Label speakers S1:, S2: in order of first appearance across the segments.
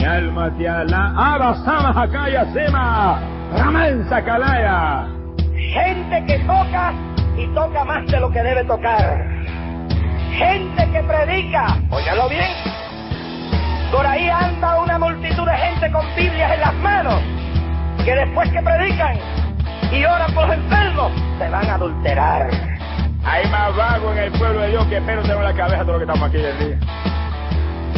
S1: Mi alma te ala, abasama hakaya sema, ramansa kalaya.
S2: Gente que toca y toca más de lo que debe tocar. Gente que predica, óigalo bien. Por ahí anda una multitud de gente con Biblias en las manos, que después que predican y oran por los enfermos, se van a adulterar.
S1: Hay más vago en el pueblo de Dios que pero tengo en la cabeza todo lo que estamos aquí del día.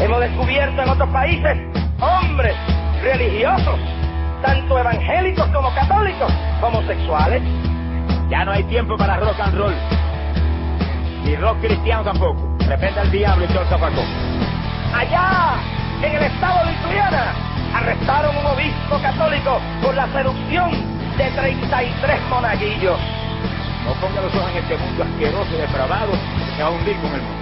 S2: Hemos descubierto en otros países hombres religiosos, tanto evangélicos como católicos, homosexuales.
S1: Ya no hay tiempo para rock and roll. Ni rock cristiano tampoco. De repente al diablo y todo el.
S2: Allá, en el estado de Lituania, arrestaron un obispo católico por la seducción de 33 monaguillos.
S1: No ponga los ojos en este mundo asqueroso y depravado que va a hundir con el mundo.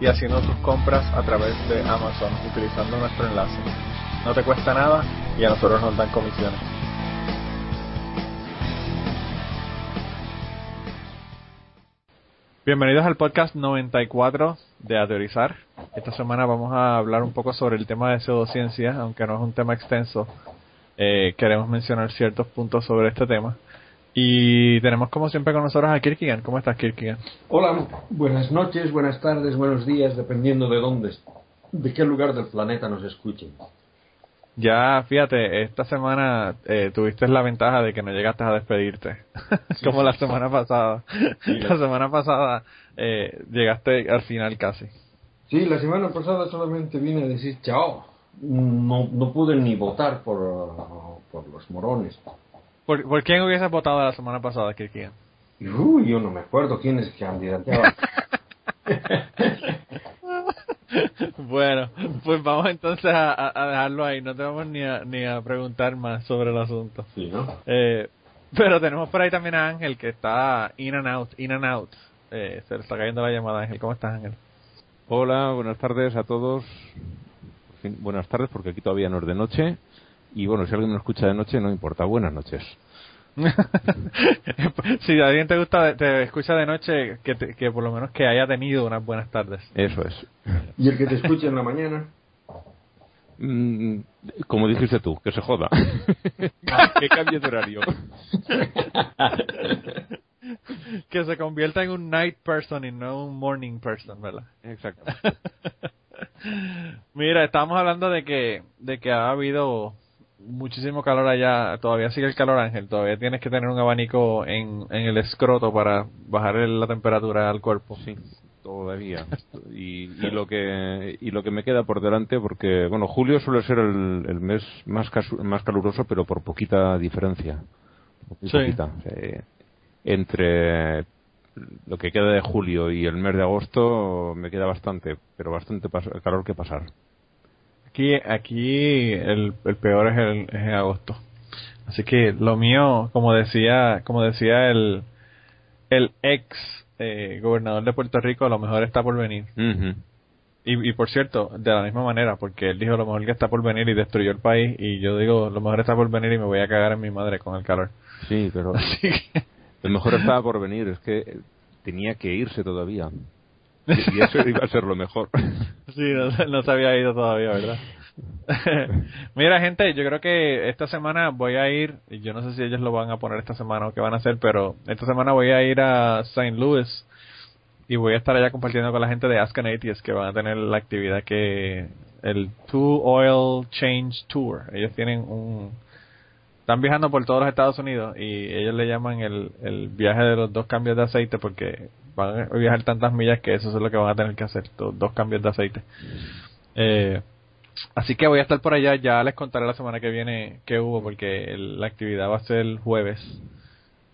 S3: y haciendo tus compras a través de Amazon utilizando nuestro enlace. No te cuesta nada y a nosotros nos dan comisiones. Bienvenidos al podcast 94 de Ateorizar. Esta semana vamos a hablar un poco sobre el tema de pseudociencia, aunque no es un tema extenso. Eh, queremos mencionar ciertos puntos sobre este tema. Y tenemos como siempre con nosotros a Kirkigan. ¿Cómo estás, Kirkigan?
S4: Hola, buenas noches, buenas tardes, buenos días, dependiendo de dónde, de qué lugar del planeta nos escuchen.
S3: Ya, fíjate, esta semana eh, tuviste la ventaja de que no llegaste a despedirte, como la semana pasada. la semana pasada eh, llegaste al final casi.
S4: Sí, la semana pasada solamente vine a decir chao. No, no pude ni votar por, por los morones.
S3: ¿Por, ¿Por quién hubieses votado la semana pasada, Kirkian?
S4: Uy, yo no me acuerdo quién es candidateaba.
S3: bueno, pues vamos entonces a, a, dejarlo ahí. No te vamos ni a, ni a preguntar más sobre el asunto.
S4: Sí, ¿no?
S3: Eh, pero tenemos por ahí también a Ángel que está in and out, in and out. Eh, se le está cayendo la llamada, Ángel. ¿Cómo estás, Ángel?
S5: Hola, buenas tardes a todos. Buenas tardes porque aquí todavía no es de noche. Y bueno, si alguien me escucha de noche, no importa. Buenas noches.
S3: si a alguien te gusta, te escucha de noche, que, te, que por lo menos que haya tenido unas buenas tardes.
S5: Eso es.
S4: ¿Y el que te escucha en la mañana?
S5: Mm, como dijiste tú, que se joda. que cambie de horario.
S3: que se convierta en un night person y no un morning person, ¿verdad?
S5: Exacto.
S3: Mira, estábamos hablando de que, de que ha habido muchísimo calor allá. Todavía sigue el calor, Ángel. Todavía tienes que tener un abanico en, en el escroto para bajar la temperatura al cuerpo.
S5: Sí, todavía. Y, y, lo que y lo que me queda por delante, porque bueno, julio suele ser el, el mes más casu más caluroso, pero por poquita diferencia.
S3: Sí.
S5: poquita. Eh, entre lo que queda de julio y el mes de agosto me queda bastante, pero bastante calor que pasar.
S3: Aquí, aquí el, el peor es el, es en agosto. Así que lo mío, como decía, como decía el, el ex eh, gobernador de Puerto Rico, lo mejor está por venir. Y, y por cierto, de la misma manera, porque él dijo lo mejor que está por venir y destruyó el país, y yo digo lo mejor está por venir y me voy a cagar en mi madre con el calor.
S5: Sí, pero
S3: Así que,
S5: el mejor estaba por venir, es que tenía que irse todavía. Y eso iba a ser lo mejor.
S3: sí, no, no se había ido todavía, ¿verdad? Mira, gente, yo creo que esta semana voy a ir, y yo no sé si ellos lo van a poner esta semana o qué van a hacer, pero esta semana voy a ir a St. Louis y voy a estar allá compartiendo con la gente de Ask Atheist que van a tener la actividad que el Two Oil Change Tour. Ellos tienen un están viajando por todos los Estados Unidos y ellos le llaman el, el viaje de los dos cambios de aceite porque van a viajar tantas millas que eso es lo que van a tener que hacer, dos, dos cambios de aceite. Eh, así que voy a estar por allá, ya les contaré la semana que viene qué hubo porque la actividad va a ser el jueves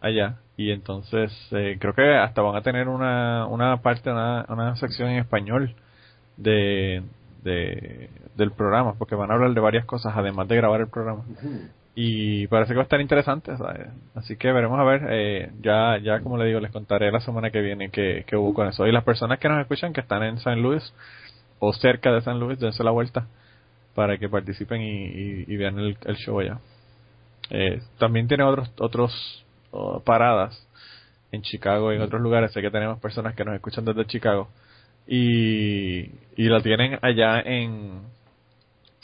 S3: allá y entonces eh, creo que hasta van a tener una, una parte, una, una sección en español de, de, del programa, porque van a hablar de varias cosas, además de grabar el programa. Y parece que va a estar interesante, así que veremos a ver, eh, ya ya como le digo, les contaré la semana que viene que, que hubo con eso. Y las personas que nos escuchan, que están en San Luis o cerca de San Luis, dense la vuelta para que participen y, vean el, show allá. Eh, también tiene otros otros paradas en Chicago y en otros lugares. Sé que tenemos personas que nos escuchan desde Chicago y, y la tienen allá en,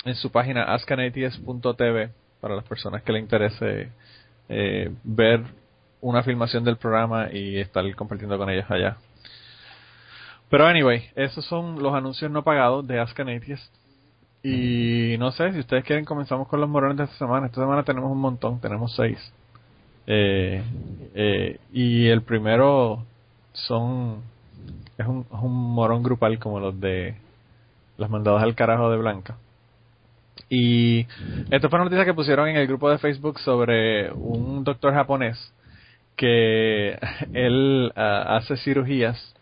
S3: en su página askanats.tv para las personas que le interese eh, ver una filmación del programa y estar compartiendo con ellos allá. Pero anyway, esos son los anuncios no pagados de Ask Y no sé, si ustedes quieren comenzamos con los morones de esta semana. Esta semana tenemos un montón, tenemos seis. Eh, eh, y el primero son es un, es un morón grupal como los de las mandadas al carajo de Blanca. Y esto fue una noticia que pusieron en el grupo de Facebook sobre un doctor japonés que él ah, hace cirugías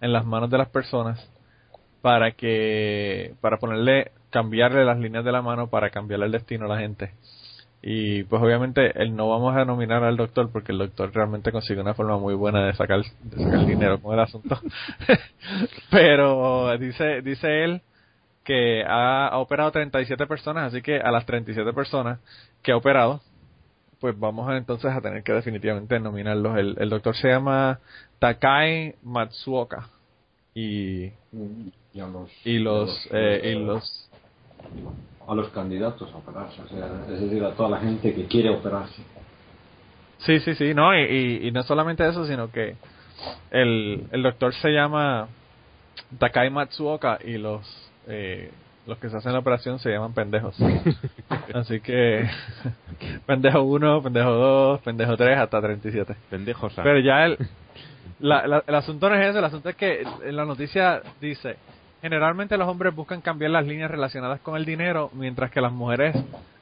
S3: en las manos de las personas para que para ponerle cambiarle las líneas de la mano para cambiarle el destino a la gente. Y pues obviamente él no vamos a nominar al doctor porque el doctor realmente consigue una forma muy buena de sacar de sacar dinero con el asunto. Pero dice dice él que ha, operado 37 personas, así que a las 37 personas que ha operado, pues vamos a, entonces a tener que definitivamente nominarlos. El, el doctor se llama Takai Matsuoka y
S4: y, a los,
S3: y los, eh, y los
S4: a los candidatos a operarse, o sea, es decir, a toda la gente que quiere operarse.
S3: Sí, sí, sí, no, y, y, no solamente eso, sino que el, el doctor se llama Takai Matsuoka y los eh, los que se hacen la operación se llaman pendejos. Así que pendejo 1, pendejo 2, pendejo 3 hasta 37.
S5: Pendejos.
S3: Pero ya el, la, el asunto no es eso, el asunto es que en la noticia dice, generalmente los hombres buscan cambiar las líneas relacionadas con el dinero, mientras que las mujeres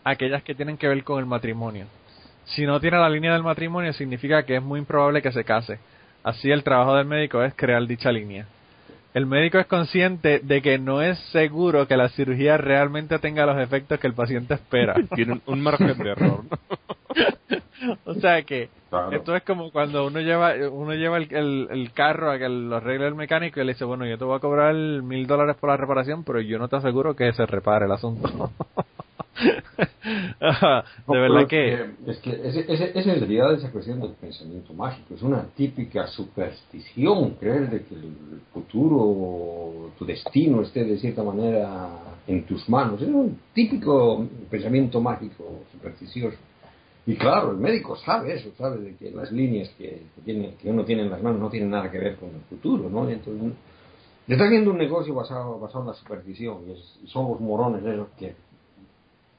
S3: aquellas que tienen que ver con el matrimonio. Si no tiene la línea del matrimonio significa que es muy improbable que se case. Así el trabajo del médico es crear dicha línea el médico es consciente de que no es seguro que la cirugía realmente tenga los efectos que el paciente espera.
S5: Tiene un, margen de error.
S3: o sea que esto es como cuando uno lleva uno lleva el, el, carro a que lo arregle el mecánico y le dice, bueno, yo te voy a cobrar mil dólares por la reparación, pero yo no te aseguro que se repare el asunto. de verdad que...
S4: Es que es, en realidad esa cuestión del pensamiento mágico. Es una típica superstición creer de que el futuro, tu destino esté de cierta manera en tus manos. Es un típico pensamiento mágico, supersticioso. Y claro, el médico sabe eso, sabe de que las líneas que, tiene, que uno tiene en las manos no tienen nada que ver con el futuro, ¿no? entonces, está haciendo un negocio basado, basado en la superstición y, son los morones esos que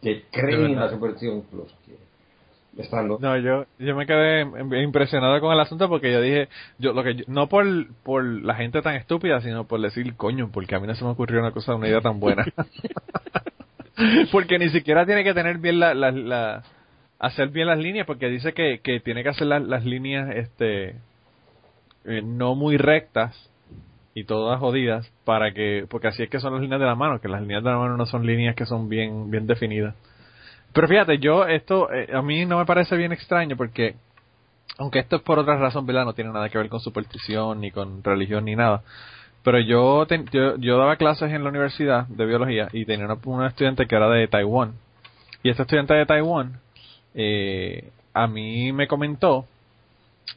S4: que creen en la superstición los que están
S3: no yo yo me quedé impresionado con el asunto porque yo dije yo lo que no por por la gente tan estúpida sino por decir coño porque a mí no se me ocurrió una cosa una idea tan buena porque ni siquiera tiene que tener bien la, la, hacer bien las líneas porque dice que, que tiene que hacer las líneas este eh, no muy rectas y todas jodidas para que porque así es que son las líneas de la mano que las líneas de la mano no son líneas que son bien bien definidas. Pero fíjate yo esto eh, a mí no me parece bien extraño porque aunque esto es por otra razón verdad no tiene nada que ver con superstición ni con religión ni nada. Pero yo yo, daba clases en la universidad de biología y tenía una, estudiante que era de Taiwán. Y esta estudiante de Taiwán eh, a mí me comentó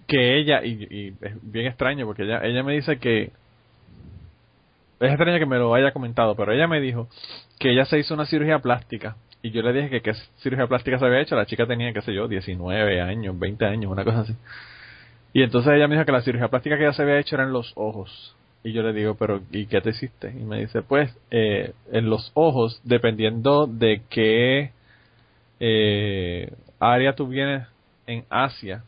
S3: que ella y, y, es bien extraño porque ella ella me dice que es extraño que me lo haya comentado, pero ella me dijo que ella se hizo una cirugía plástica. Y yo le dije que qué cirugía plástica se había hecho. La chica tenía, qué sé yo, 19 años, 20 años, una cosa así. Y entonces ella me dijo que la cirugía plástica que ella se había hecho era en los ojos. Y yo le digo, pero ¿y qué te hiciste? Y me dice, pues, eh, en los ojos, dependiendo de qué eh, área tú vienes en Asia,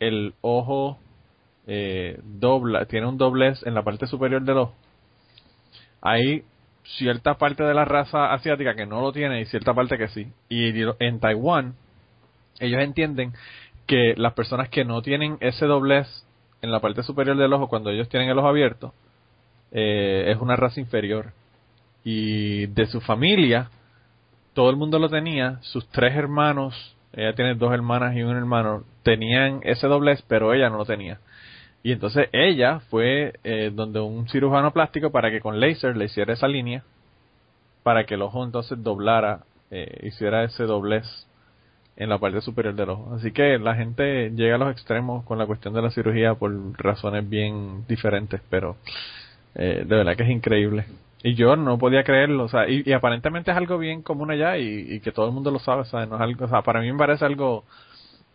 S3: el ojo eh, dobla, tiene un doblez en la parte superior del ojo hay cierta parte de la raza asiática que no lo tiene y cierta parte que sí. Y en Taiwán, ellos entienden que las personas que no tienen ese doblez en la parte superior del ojo, cuando ellos tienen el ojo abierto, eh, es una raza inferior. y de su familia, todo el mundo lo tenía, sus tres hermanos, ella tiene dos hermanas y un hermano, tenían ese doblez, pero ella no lo tenía. Y entonces ella fue eh, donde un cirujano plástico para que con láser le hiciera esa línea, para que el ojo entonces doblara, eh, hiciera ese doblez en la parte superior del ojo. Así que la gente llega a los extremos con la cuestión de la cirugía por razones bien diferentes, pero eh, de verdad que es increíble. Y yo no podía creerlo, o sea, y, aparentemente es algo bien común allá y, que todo el mundo lo sabe, ¿sabes? No es algo, o sea, para mí me parece algo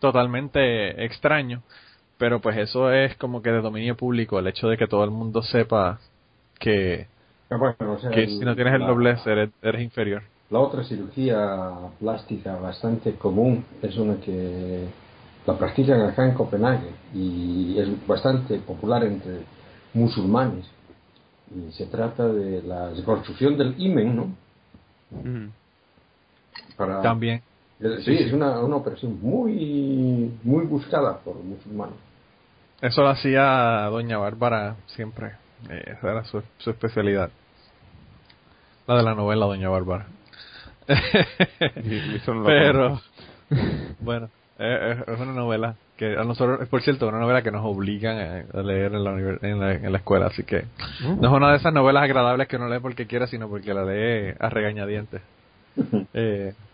S3: totalmente extraño, pero pues eso es como que de dominio público, el hecho de que todo el mundo sepa que,
S4: ah,
S3: que si no tienes el doblez eres, eres inferior.
S4: La otra cirugía plástica bastante común es una que la practican acá en Copenhague y es bastante popular entre musulmanes y se trata de la reconstrucción del imen, ¿no?
S3: Para, También.
S4: sí, es una, una operación muy muy buscada por musulmanes.
S3: Eso lo hacía doña Bárbara siempre. Eh, esa era su, su especialidad. La de la novela Doña Bárbara. Pero, bueno, es una novela que a nosotros, por cierto, una novela que nos obligan a, leer en la, en la, escuela, así que ¿Mm? no es una de esas novelas agradables que uno lee porque quiera, sino porque la lee a regañadientes. eh,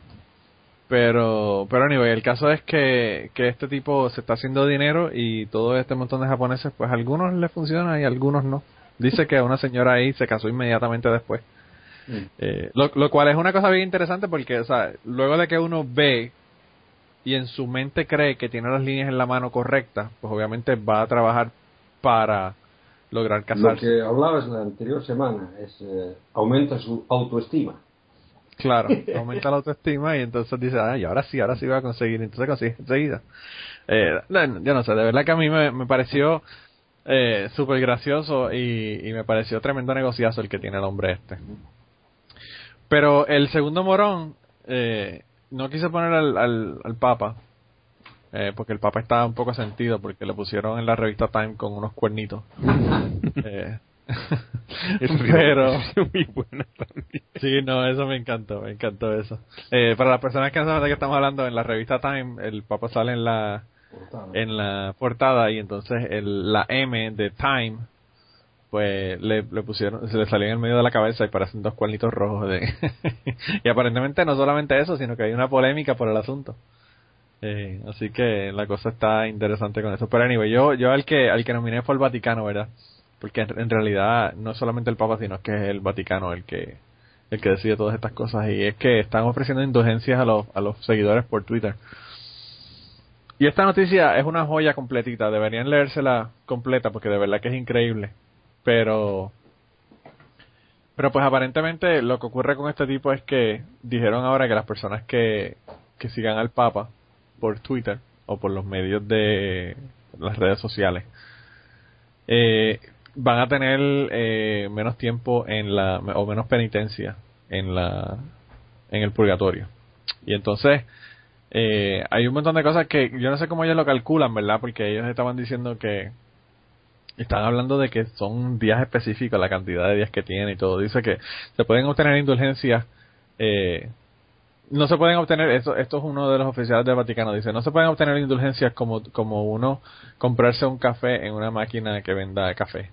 S3: pero, pero anyway, el caso es que, que este tipo se está haciendo dinero y todo este montón de japoneses, pues a algunos les funciona y a algunos no. Dice que una señora ahí se casó inmediatamente después. Mm. Eh, lo, lo cual es una cosa bien interesante porque, o sea, luego de que uno ve y en su mente cree que tiene las líneas en la mano correctas, pues obviamente va a trabajar para lograr casarse.
S4: Lo que hablabas la anterior semana es eh, aumenta su autoestima.
S3: Claro, aumenta la autoestima y entonces dice, ay, ahora sí, ahora sí voy a conseguir, entonces consigue enseguida. Eh, yo no sé, de verdad que a mí me, me pareció eh, súper gracioso y, y, me pareció tremendo negociazo el que tiene el hombre este. Pero el segundo morón, eh, no quise poner al, al, Papa, eh, porque el Papa estaba un poco sentido, porque le pusieron en la revista Time con unos cuernitos. eh, pero muy buena también. sí no eso me encantó me encantó eso eh, para las personas que no saben de qué estamos hablando en la revista Time el Papa sale en la en la portada y entonces el, la M de Time pues le, le, pusieron, se le salió en el medio de la cabeza y parecen dos cuernitos rojos. De y aparentemente no solamente eso, sino que hay una polémica por el asunto. Eh, así que la cosa está interesante con eso. Pero anyway, yo, yo al que, al que nominé fue el Vaticano, ¿verdad? Porque en, realidad no es solamente el Papa, sino que es el Vaticano el que, el que decide todas estas cosas. Y es que están ofreciendo indulgencias a los, a los seguidores por Twitter. Y esta noticia es una joya completita, deberían leérsela completa porque de verdad que es increíble. Pero, pero pues aparentemente lo que ocurre con este tipo es que dijeron ahora que las personas que, que sigan al Papa por Twitter o por los medios de las redes sociales eh, van a tener eh, menos tiempo en la o menos penitencia en la en el purgatorio y entonces eh, hay un montón de cosas que yo no sé cómo ellos lo calculan verdad porque ellos estaban diciendo que están hablando de que son días específicos, la cantidad de días que tiene y todo. Dice que se pueden obtener indulgencias, eh, no se pueden obtener, esto, esto es uno de los oficiales del Vaticano, dice, no se pueden obtener indulgencias como, como uno comprarse un café en una máquina que venda café.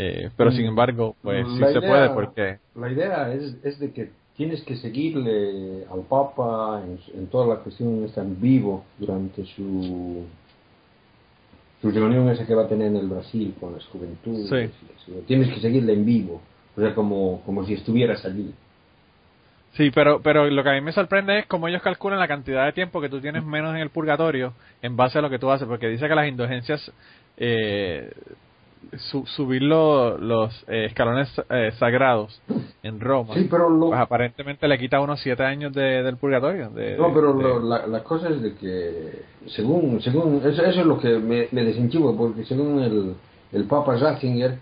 S3: Eh, pero sin mm. embargo, pues sí se puede porque...
S4: La idea es, es de que tienes que seguirle al Papa en, en toda la cuestión, está en vivo durante su su reunión esa que va a tener en el Brasil con las juventudes. Tienes que seguirla en vivo, o sea, como, como si estuvieras allí.
S3: Sí, pero, pero lo que a mí me sorprende es cómo ellos calculan la cantidad de tiempo que tú tienes menos en el purgatorio en base a lo que tú haces, porque dice que las indulgencias eh, subir los eh, escalones eh, sagrados en Roma,
S4: pero
S3: pues aparentemente le quita unos siete años de, del purgatorio. De,
S4: no, pero la, cosa es de que, según, según eso, es lo que me, me porque según el, el Papa Ratzinger,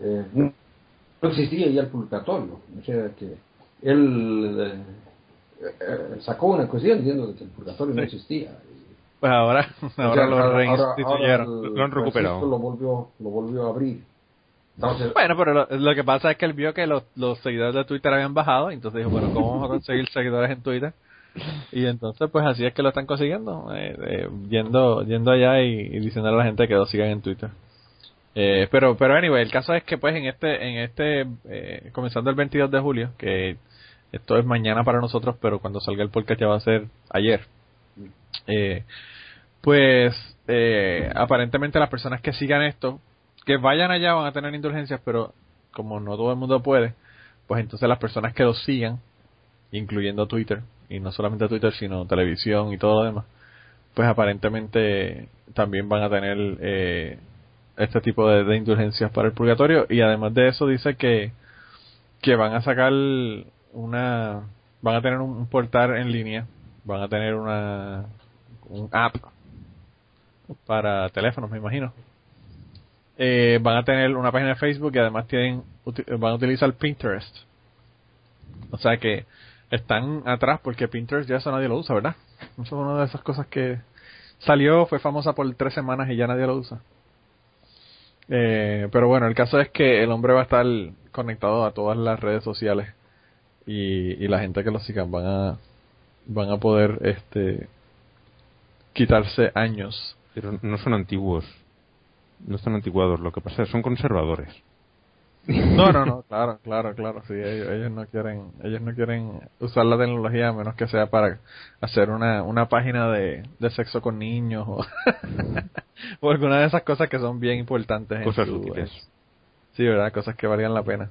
S4: eh, no existía ya el purgatorio, o sea que él sacó una cuestión diciendo que el purgatorio no existía
S3: pues ahora, ahora lo reinstituyeron, lo han recuperado.
S4: Lo volvió, lo volvió a abrir. Entonces,
S3: Bueno, pero lo, lo que pasa es que él vio que los, los seguidores de Twitter habían bajado, entonces dijo, bueno, ¿cómo vamos a conseguir seguidores en Twitter? Y entonces, pues así es que lo están consiguiendo, eh, eh, yendo yendo allá y, y diciendo a la gente que lo sigan en Twitter. Eh, pero, pero anyway, el caso es que pues en este, en este, eh, comenzando el 22 de julio, que esto es mañana para nosotros, pero cuando salga el podcast ya va a ser ayer. Eh, pues eh, aparentemente las personas que sigan esto, que vayan allá van a tener indulgencias, pero como no todo el mundo puede, pues entonces las personas que lo sigan, incluyendo Twitter, y no solamente Twitter, sino televisión y todo lo demás, pues aparentemente también van a tener eh, este tipo de, de indulgencias para el purgatorio. Y además de eso dice que que van a sacar una van a tener un, un portal en línea van a tener una un app para teléfonos me imagino. Eh, van a tener una página de Facebook y además tienen van a utilizar Pinterest. O sea que están atrás porque Pinterest ya eso nadie lo usa verdad eso es una de esas cosas que salió fue famosa por tres semanas y ya nadie lo usa. Eh, pero bueno, el caso es que el hombre va a estar conectado a todas las redes sociales y, y la gente que lo sigan van a van a poder este quitarse años.
S5: Pero no son antiguos. No están antiguados. Lo que pasa es que son conservadores.
S3: No, no, no, claro, claro, claro, sí, ellos, ellos no quieren ellos no quieren usar la tecnología a menos que sea para hacer una una página de, de sexo con niños o, o alguna de esas cosas que son bien importantes. en
S5: Cosas
S3: su-
S5: útiles.
S3: Sí, verdad, cosas que valgan la pena.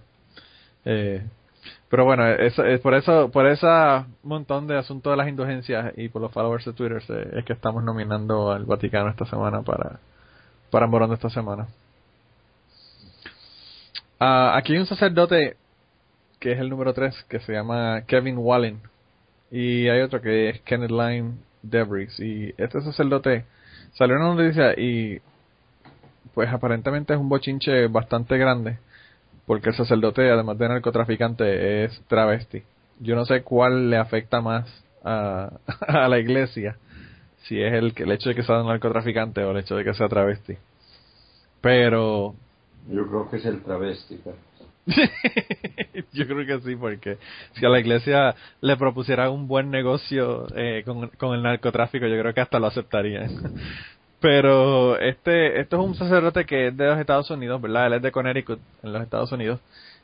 S3: Eh, pero bueno, es por eso, por ese montón de asuntos de las indulgencias y por los followers de Twitter es que estamos nominando al Vaticano esta semana para para Morón de esta semana. Ah, aquí hay un sacerdote que es el número 3 que se llama Kevin Wallen. Y hay otro que es Kenneth Lyme Debris y este sacerdote salió una noticia y pues aparentemente es un bochinche bastante grande porque el sacerdote además de narcotraficante es travesti yo no sé cuál le afecta más a, a la iglesia si es el, el hecho de que sea un narcotraficante o el hecho de que sea travesti pero
S4: yo creo que es el travesti. pero-
S3: yo creo que sí, porque si a la iglesia le propusieran un buen negocio eh, con, con el narcotráfico, yo creo que hasta lo aceptarían. Pero este, esto es un sacerdote que es de los Estados Unidos, ¿verdad? Él es de Connecticut, en los Estados Unidos.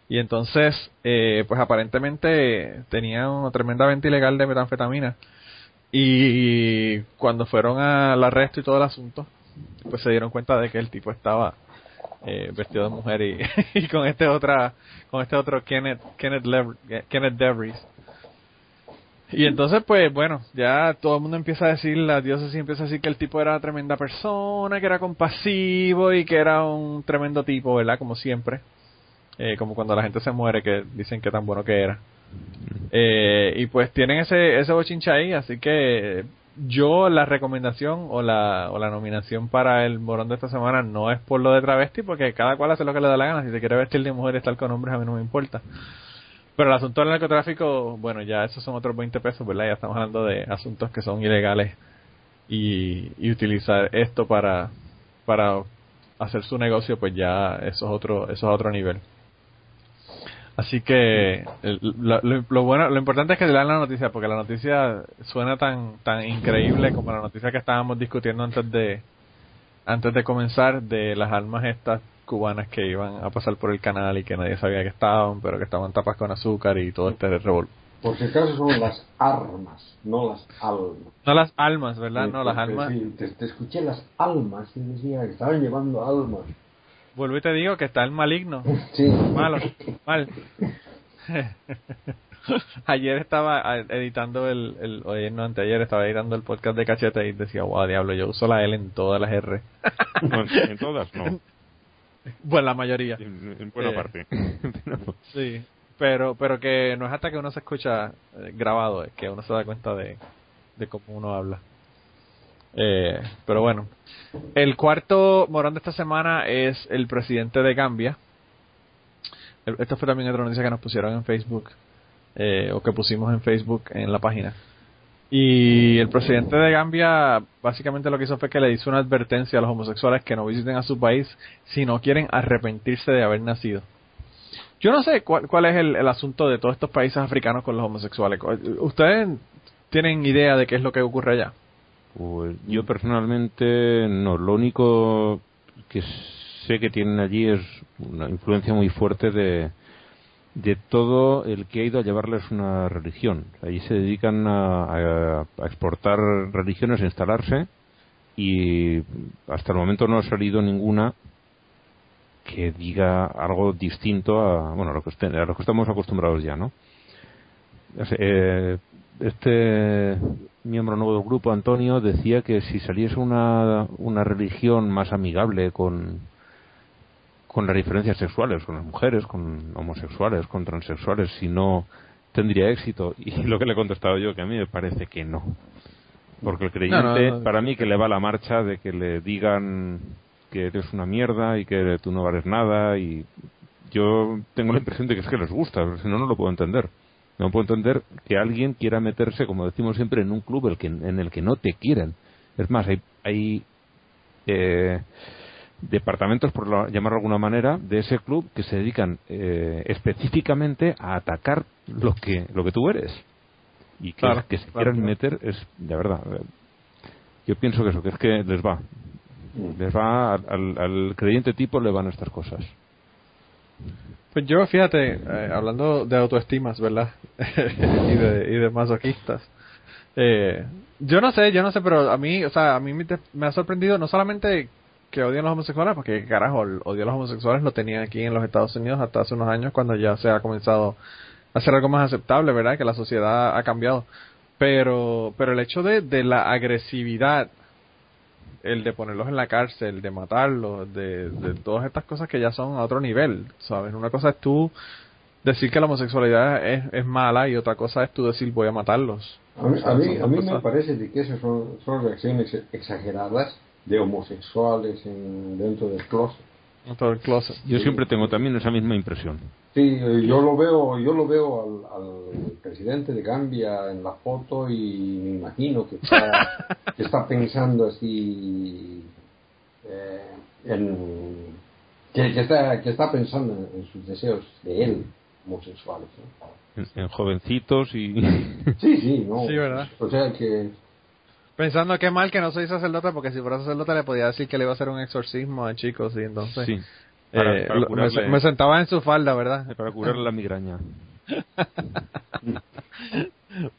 S3: Y entonces, eh, pues aparentemente tenía una tremenda venta ilegal de metanfetamina. Y cuando fueron al arresto y todo el asunto, pues se dieron cuenta de que el tipo estaba eh, vestido de mujer y, con este otra con este otro Kenneth Kenneth, Lev- Kenneth Devries y entonces pues bueno ya todo el mundo empieza a decir la diócesis empieza a decir que el tipo era una tremenda persona que era compasivo y que era un tremendo tipo verdad como siempre Eh, como cuando la gente se muere que dicen que tan bueno que era eh, y pues tienen ese ese bochinche ahí así que yo la recomendación o la, o la nominación para el morón de esta semana no es por lo de travesti, porque cada cual hace lo que le da la gana. Si se quiere vestir de mujer y estar con hombres, a mí no me importa. Pero el asunto del narcotráfico, bueno, ya esos son otros 20 pesos, ¿verdad? Ya estamos hablando de asuntos que son ilegales y, utilizar esto para, para hacer su negocio, pues ya eso es otro, eso es otro nivel. Así que lo, bueno, lo importante es que se lean la noticia, porque la noticia suena tan tan increíble como la noticia que estábamos discutiendo antes de antes de comenzar de las armas estas cubanas que iban a pasar por el canal y que nadie sabía que estaban, pero que estaban tapas con azúcar y todo este revol.
S4: Por si acaso son las armas, no las almas.
S3: No las almas, ¿verdad?
S4: Sí,
S3: no las almas.
S4: sí, te, te escuché las almas y decía que estaban llevando almas.
S3: Vuelvo y te digo que está el maligno.
S4: Sí.
S3: Malo, mal. ayer estaba editando el, el oye, no, anteayer estaba editando el podcast de Cachete y decía, wow, diablo, yo uso la L en todas las R.
S5: En todas, no.
S3: Bueno, la mayoría.
S5: En, en buena
S3: Eh.
S5: parte.
S3: Sí, pero pero que no es hasta que uno se escucha eh, grabado, es que uno se da cuenta de, de cómo uno habla. Eh, pero bueno, el cuarto morón de esta semana es el presidente de Gambia. Esto fue también otra noticia que nos pusieron en Facebook, eh, o que pusimos en Facebook en la página. Y el presidente de Gambia básicamente lo que hizo fue que le hizo una advertencia a los homosexuales que no visiten a su país si no quieren arrepentirse de haber nacido. Yo no sé cuál, cuál es el, asunto de todos estos países africanos con los homosexuales. ¿Ustedes tienen idea de qué es lo que ocurre allá?
S5: Pues yo personalmente no. Lo único que sé que tienen allí es una influencia muy fuerte de, de todo el que ha ido a llevarles una religión. Allí se dedican a, a- exportar religiones, a instalarse y hasta el momento no ha salido ninguna que diga algo distinto a, bueno, a lo que, a lo que estamos acostumbrados ya, ¿no? Eh, este miembro nuevo del grupo, Antonio, decía que si saliese una, una religión más amigable con, con las diferencias sexuales, con las mujeres, con homosexuales, con transexuales, si no tendría éxito. Y lo que le he contestado yo, que a mí me parece que no. Porque el creyente,
S3: No, no, no.
S5: para mí, que le va la marcha de que le digan que eres una mierda y que tú no vales nada y yo tengo la impresión de que es que les gusta, si no, no lo puedo entender. No puedo entender que alguien quiera meterse, como decimos siempre, en un club el que, en el que no te quieren. Es más, hay, hay eh, departamentos, por la- llamarlo de alguna manera, de ese club que se dedican eh, específicamente a atacar lo que, lo que tú eres. Y que,
S3: Claro,
S5: que se
S3: claro,
S5: quieran
S3: claro.
S5: meter es, de verdad, eh, yo pienso que eso, que es que les va. Les va, al, al- al creyente tipo le van estas cosas.
S3: Pues yo, fíjate, eh, hablando de autoestimas, ¿verdad? y, de, y de masoquistas. Eh, yo no sé, yo no sé, pero a mí, o sea, a mí me, te- me ha sorprendido no solamente que odian los homosexuales, porque carajo, el odio a los homosexuales lo tenían aquí en los Estados Unidos hasta hace unos años cuando ya se ha comenzado a hacer algo más aceptable, ¿verdad? Que la sociedad ha cambiado. Pero, pero el hecho de, de la agresividad, el de ponerlos en la cárcel, de matarlos, de, de todas estas cosas que ya son a otro nivel, ¿sabes? Una cosa es tú decir que la homosexualidad es, es mala y otra cosa es tú decir voy a matarlos.
S4: A mí, a mí, a me parece de que esas son, son reacciones exageradas de homosexuales en, dentro del closet.
S5: Yo siempre tengo también esa misma impresión.
S4: Sí, eh, yo lo veo, yo lo veo al, al presidente de Gambia en la foto y me imagino que está, que está pensando así eh, en que, que está que está pensando en, en sus deseos de él homosexuales. ¿no?
S5: En, en jovencitos y.
S4: Sí, sí, no.
S3: Sí, ¿verdad?
S4: O sea que
S3: Pensando que mal que no soy sacerdote, porque si fuera sacerdote le podía decir que le iba a hacer un exorcismo a chicos y entonces
S5: sí.
S3: eh,
S5: Para,
S3: me, sentaba en su falda, ¿verdad?
S5: para curarle la migraña.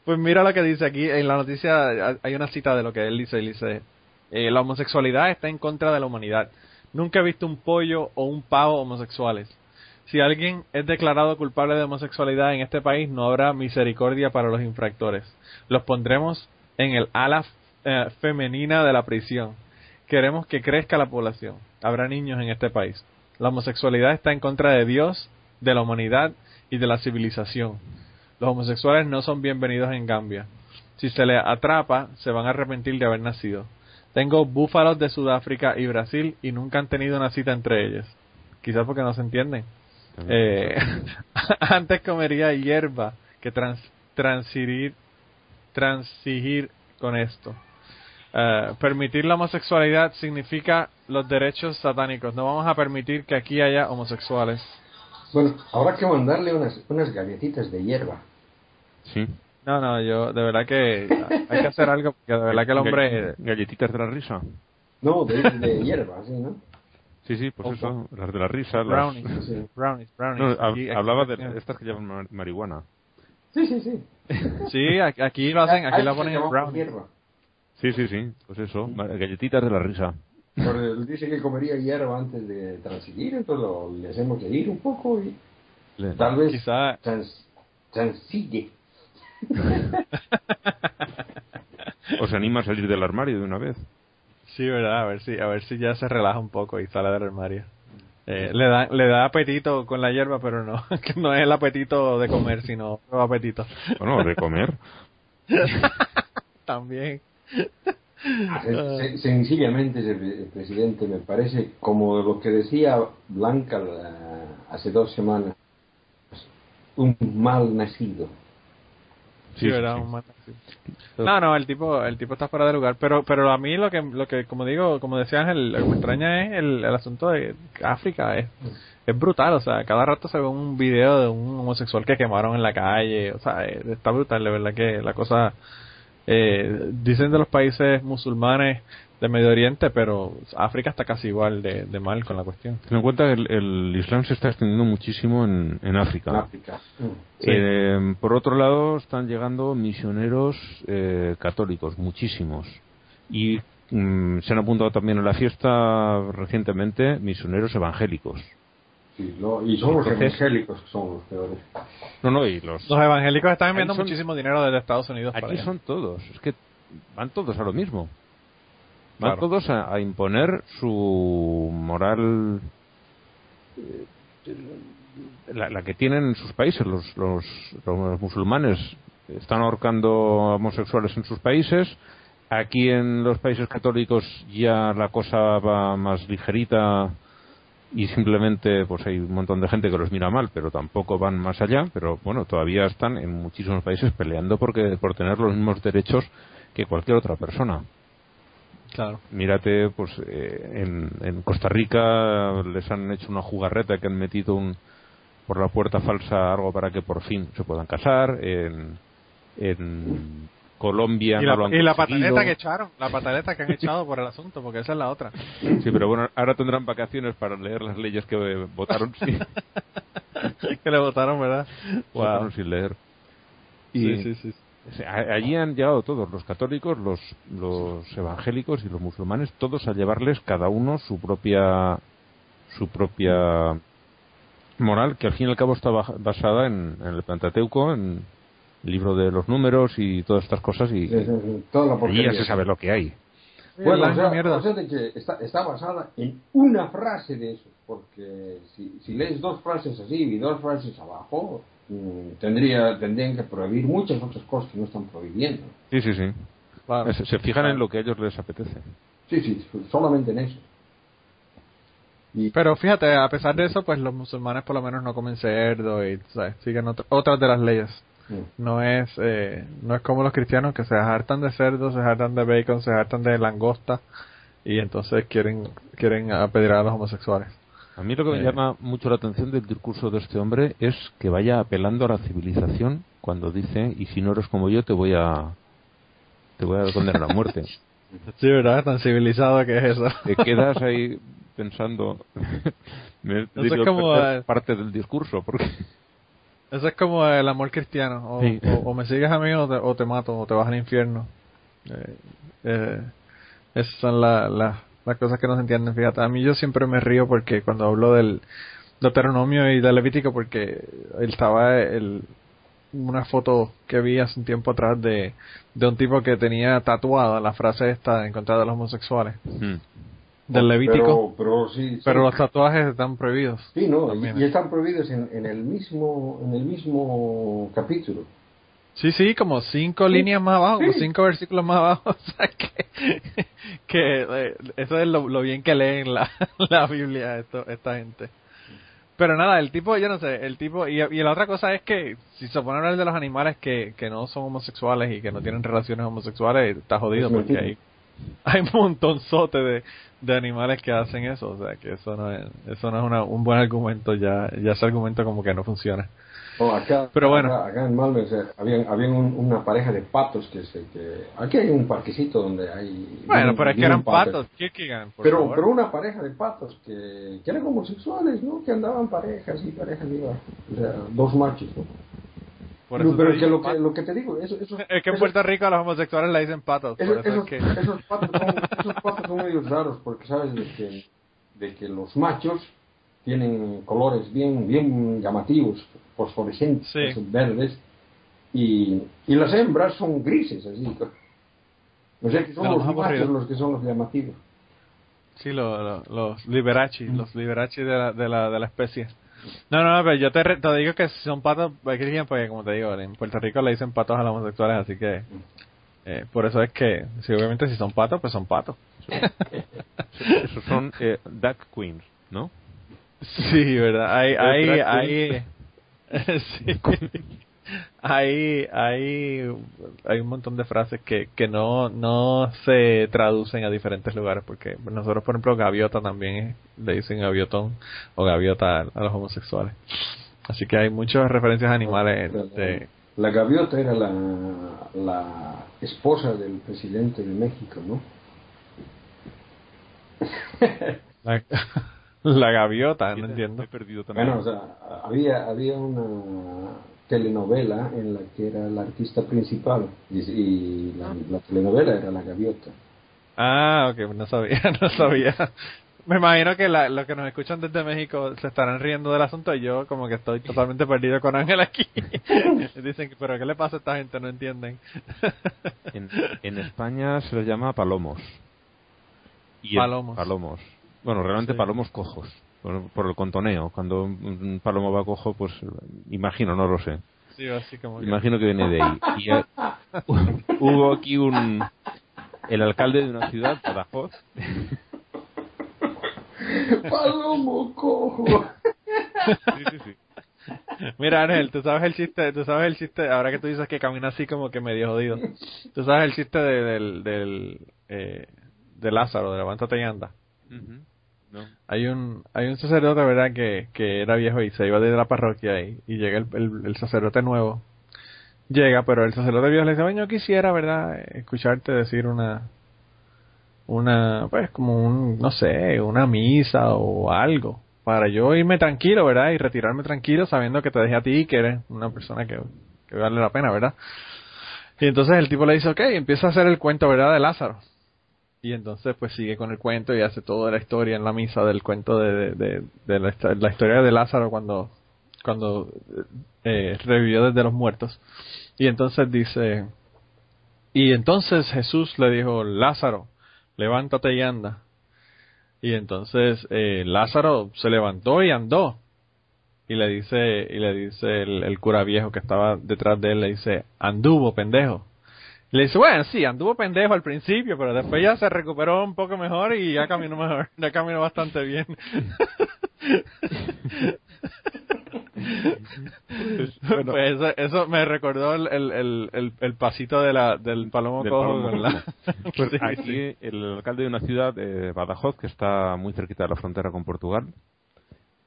S3: Pues mira lo que dice aquí en la noticia, hay una cita de lo que él dice, él dice, eh, la homosexualidad está en contra de la humanidad. Nunca he visto un pollo o un pavo homosexuales. Si alguien es declarado culpable de homosexualidad en este país, no habrá misericordia para los infractores. Los pondremos en el ala eh, femenina de la prisión. Queremos que crezca la población. Habrá niños en este país. La homosexualidad está en contra de Dios, de la humanidad y de la civilización. Los homosexuales no son bienvenidos en Gambia. Si se les atrapa, se van a arrepentir de haber nacido. Tengo búfalos de Sudáfrica y Brasil y nunca han tenido una cita entre ellos. Quizás porque no se entienden. Eh, antes comería hierba que trans, transigir, transigir con esto. Eh, permitir la homosexualidad significa los derechos satánicos. No vamos a permitir que aquí haya homosexuales.
S4: bueno, habrá que mandarle unas unas galletitas de hierba.
S5: Sí.
S3: No, no, yo de verdad que hay que hacer algo porque de verdad que el hombre
S5: Gall- Galletitas de la risa.
S4: No, de, de hierba, sí, ¿no?
S5: Sí, sí, pues eso. Las de la risa. las-
S3: brownies,
S4: Sí.
S3: brownies, brownies.
S5: No, hab-
S3: Aquí- aquí-
S5: hablaba de estas que llevan mar- marihuana.
S4: Sí, sí, sí.
S3: Sí, aquí, aquí lo hacen, aquí la ponen en brownies.
S4: hierba.
S5: Sí, sí, sí. Pues eso. Galletitas de la risa.
S4: Pero él dice que comería hierba antes de transigir, entonces lo, le hacemos reír un poco y
S5: Le-
S4: tal vez
S3: Quizá
S4: trans, transigue.
S5: Os anima a salir del armario de una vez.
S3: Sí, verdad, a ver si a ver si ya se relaja un poco y sale del armario. Eh, le da le da apetito con la hierba, pero no, que no es el apetito de comer, sino otro apetito.
S5: Bueno, de comer.
S3: También.
S4: Se- Sencillamente, el presidente me parece como lo que decía Blanca la- hace dos semanas, un mal nacido.
S3: Sí, ¿verdad? Un mata, sí. No, no, el tipo, el tipo está fuera de lugar, pero, pero a mí lo que, lo que, como digo, como decía Ángel, lo que me extraña es el, el asunto de África, es, es brutal, o sea, cada rato se ve un video de un homosexual que quemaron en la calle, o sea, eh, está brutal, de verdad que la cosa, eh, dicen de los países musulmanes de Medio Oriente, pero África está casi igual de, de mal con la cuestión.
S5: Ten en cuenta que el, el Islam se está extendiendo muchísimo en, en África.
S4: En África.
S5: Eh, por otro lado, están llegando misioneros eh, católicos, muchísimos. Y mm, se han apuntado también a la fiesta recientemente misioneros evangélicos.
S4: Sí, lo- y son los evangélicos que son los peores.
S5: No, no, y los.
S3: Los evangélicos están enviando
S5: son-
S3: muchísimo dinero desde Estados Unidos
S5: Aquí son todos. Es que van todos a lo mismo. Van
S3: Claro.
S5: todos a, a imponer su moral. eh, La, la que tienen en sus países. Los, los, los musulmanes están ahorcando homosexuales en sus países. Aquí en los países católicos ya la cosa va más ligerita y simplemente pues hay un montón de gente que los mira mal, pero tampoco van más allá, pero bueno, todavía están en muchísimos países peleando porque por tener los mismos derechos que cualquier otra persona.
S3: Claro.
S5: Mírate, pues eh, en, en Costa Rica les han hecho una jugarreta que han metido un, por la puerta falsa algo para que por fin se puedan casar. En, en Colombia
S3: Y
S5: no lo
S3: la,
S5: han
S3: y la pataleta que echaron, la pataleta que han echado por el asunto, porque esa es la otra.
S5: Sí, pero bueno, ahora tendrán vacaciones para leer las leyes que eh, votaron, sí,
S3: que le votaron, ¿verdad?
S5: votaron sin leer.
S3: Sí, sí, sí.
S5: A- Allí han llegado todos, los católicos, los, los evangélicos y los musulmanes, todos a llevarles cada uno su propia su propia moral, que al fin y al cabo está basada en, en el Pentateuco, en el libro de los números y todas estas cosas, y,
S4: Es- es- toda la
S5: y
S4: porquería.
S5: ya se sabe lo que hay.
S4: Bueno,
S3: La
S4: o sea,
S3: mierda.
S4: o sea de que está, está basada en una frase de esos, porque si, si lees dos frases así y dos frases abajo, mm, tendría tendrían que prohibir muchas otras cosas que no están prohibiendo.
S5: Sí, sí, sí.
S3: Claro.
S5: Se, se fijan en lo que a ellos les apetece.
S4: Sí, sí, solamente en eso. Y,
S3: Pero fíjate, a pesar de eso, pues los musulmanes por lo menos no comen cerdo y ¿sabes? siguen otr- otras de las leyes.
S4: Mm,
S3: No es eh, no es como los cristianos que se hartan de cerdo, se hartan de bacon, se hartan de langosta y entonces quieren quieren apedrear a los homosexuales.
S5: A mí lo que me
S3: Eh.
S5: llama mucho la atención del discurso de este hombre es que vaya apelando a la civilización cuando dice y si no eres como yo te voy a te voy a condenar a muerte.
S3: Sí, ¿verdad? Tan civilizado que es eso.
S5: Te quedas ahí pensando me
S3: como,
S5: perder
S3: eh,
S5: parte del discurso porque
S3: Eso es como el amor cristiano. O,
S5: Sí.
S3: o- o me sigues a mí o te, o te mato o te vas al infierno. Eh, eh, esas son la- la- las cosas que no se entienden. Fíjate, a mí yo siempre me río porque cuando hablo del Deuteronomio y del Levítico, porque él estaba el, una foto que vi hace un tiempo atrás de, de un tipo que tenía tatuada la frase esta en contra de los homosexuales.
S5: Mm.
S3: Del Levítico.
S4: Pero, pero sí, sí.
S3: Pero los tatuajes están prohibidos.
S4: Sí, no, y,
S3: También.
S4: y están prohibidos en, en el mismo en el mismo capítulo.
S3: Sí, sí, como cinco líneas más abajo,
S4: Sí.
S3: cinco versículos más abajo. O sea, que, que eh, eso es lo, lo bien que leen la, la Biblia esto, esta gente. Pero nada, el tipo, yo no sé, el tipo, y, y la otra cosa es que si se pone a hablar de los animales que, que no son homosexuales y que no tienen relaciones homosexuales, está jodido
S4: Es
S3: porque hay, hay un montonzote de, de animales que hacen eso, o sea, que eso no es, eso no es una, un buen argumento, ya, ya ese argumento como que no funciona.
S4: Oh, acá,
S3: Pero bueno.
S4: acá, acá en habían, habían un- una pareja de patos que se que aquí hay un parquecito donde hay
S3: Bueno, pero es que eran patos, Kierkegaard, por
S4: pero
S3: favor.
S4: pero una pareja de patos que, que eran homosexuales no que andaban parejas y parejas iba o sea dos machos ¿no?
S3: Por eso
S4: pero es que lo que
S3: patos.
S4: lo que te digo eso, eso,
S3: Es que en
S4: eso-
S3: Puerto Rico a los homosexuales le dicen patos. Por
S4: esos,
S3: eso es
S4: esos,
S3: que...
S4: esos patos son, esos patos son medio raros porque sabes de que, de que los machos tienen colores bien bien llamativos, fosforescentes,
S3: Sí.
S4: verdes, y, y las hembras son grises, así. O sea que son los
S3: más
S4: machos los que son los llamativos.
S3: Sí, lo- lo- los liberachi, los liberachi de la, de, la, de la especie. No, no, pero yo te, re- te digo que son patos, porque como te digo, en Puerto Rico le dicen patos a los homosexuales, así que eh, por eso es que, si obviamente si son patos, pues son patos.
S5: esos son eh, duck queens ¿no?
S3: Sí, verdad, hay, hay, hay, sí. Hay, hay, hay un montón de frases que, que no, no se traducen a diferentes lugares, porque nosotros, por ejemplo, gaviota también le dicen gaviotón o gaviota a, los homosexuales. Así que hay muchas referencias animales. De,
S4: la gaviota era la, la esposa del presidente de México, ¿no?
S3: La, gaviota, no entiendo.
S5: He perdido también.
S4: Bueno, o sea, había, había una telenovela en la que era la artista principal y, la, telenovela era La Gaviota.
S3: Ah, ok, no sabía, no sabía. Me imagino que la, los que nos escuchan desde México se estarán riendo del asunto y yo como que estoy totalmente perdido con Ángel aquí. Dicen, pero ¿qué le pasa a esta gente? No entienden.
S5: en, España se les llama palomos.
S3: Y palomos.
S5: palomos. Bueno, realmente palomos cojos, por, el contoneo. Cuando un palomo va cojo, pues imagino, no lo sé.
S3: Sí, así como
S5: Imagino que viene de ahí. Y, hubo aquí un... El alcalde de una ciudad, Badajoz,
S4: Palomo cojo.
S3: Sí, sí, sí. Mira, Ángel, tú sabes el chiste, tú sabes el chiste, ahora que tú dices que camina así como que medio jodido. Tú sabes el chiste de, del, del, eh, de Lázaro, de Levántate y anda. Hay un, hay un sacerdote, ¿verdad? Que, que era viejo y se iba de la parroquia y, y llega el, el, sacerdote nuevo. Llega, pero el sacerdote viejo le dice, bueno, yo quisiera, ¿verdad? Escucharte decir una, una, pues como un, no sé, una misa o algo, para yo irme tranquilo, ¿verdad? Y retirarme tranquilo sabiendo que te dejé a ti que eres una persona que, que vale la pena, ¿verdad? Y entonces el tipo le dice, ok, empieza a hacer el cuento, ¿verdad? De Lázaro. Y entonces pues sigue con el cuento y hace toda la historia en la misa del cuento de, de, la, historia de Lázaro cuando, cuando eh, revivió desde los muertos. Y entonces dice, y entonces Jesús le dijo, Lázaro, levántate y anda. Y entonces eh, Lázaro se levantó y andó. Y le dice, y le dice el, cura viejo que estaba detrás de él, le dice, anduvo, pendejo. Le dice, bueno, sí, anduvo pendejo al principio, pero después ya se recuperó un poco mejor y ya caminó mejor, ya caminó bastante bien. pues eso, me recordó el, el, el, pasito de la, del palomo cojo.
S5: Pues aquí el alcalde de una ciudad, de Badajoz, que está muy cerquita de la frontera con Portugal,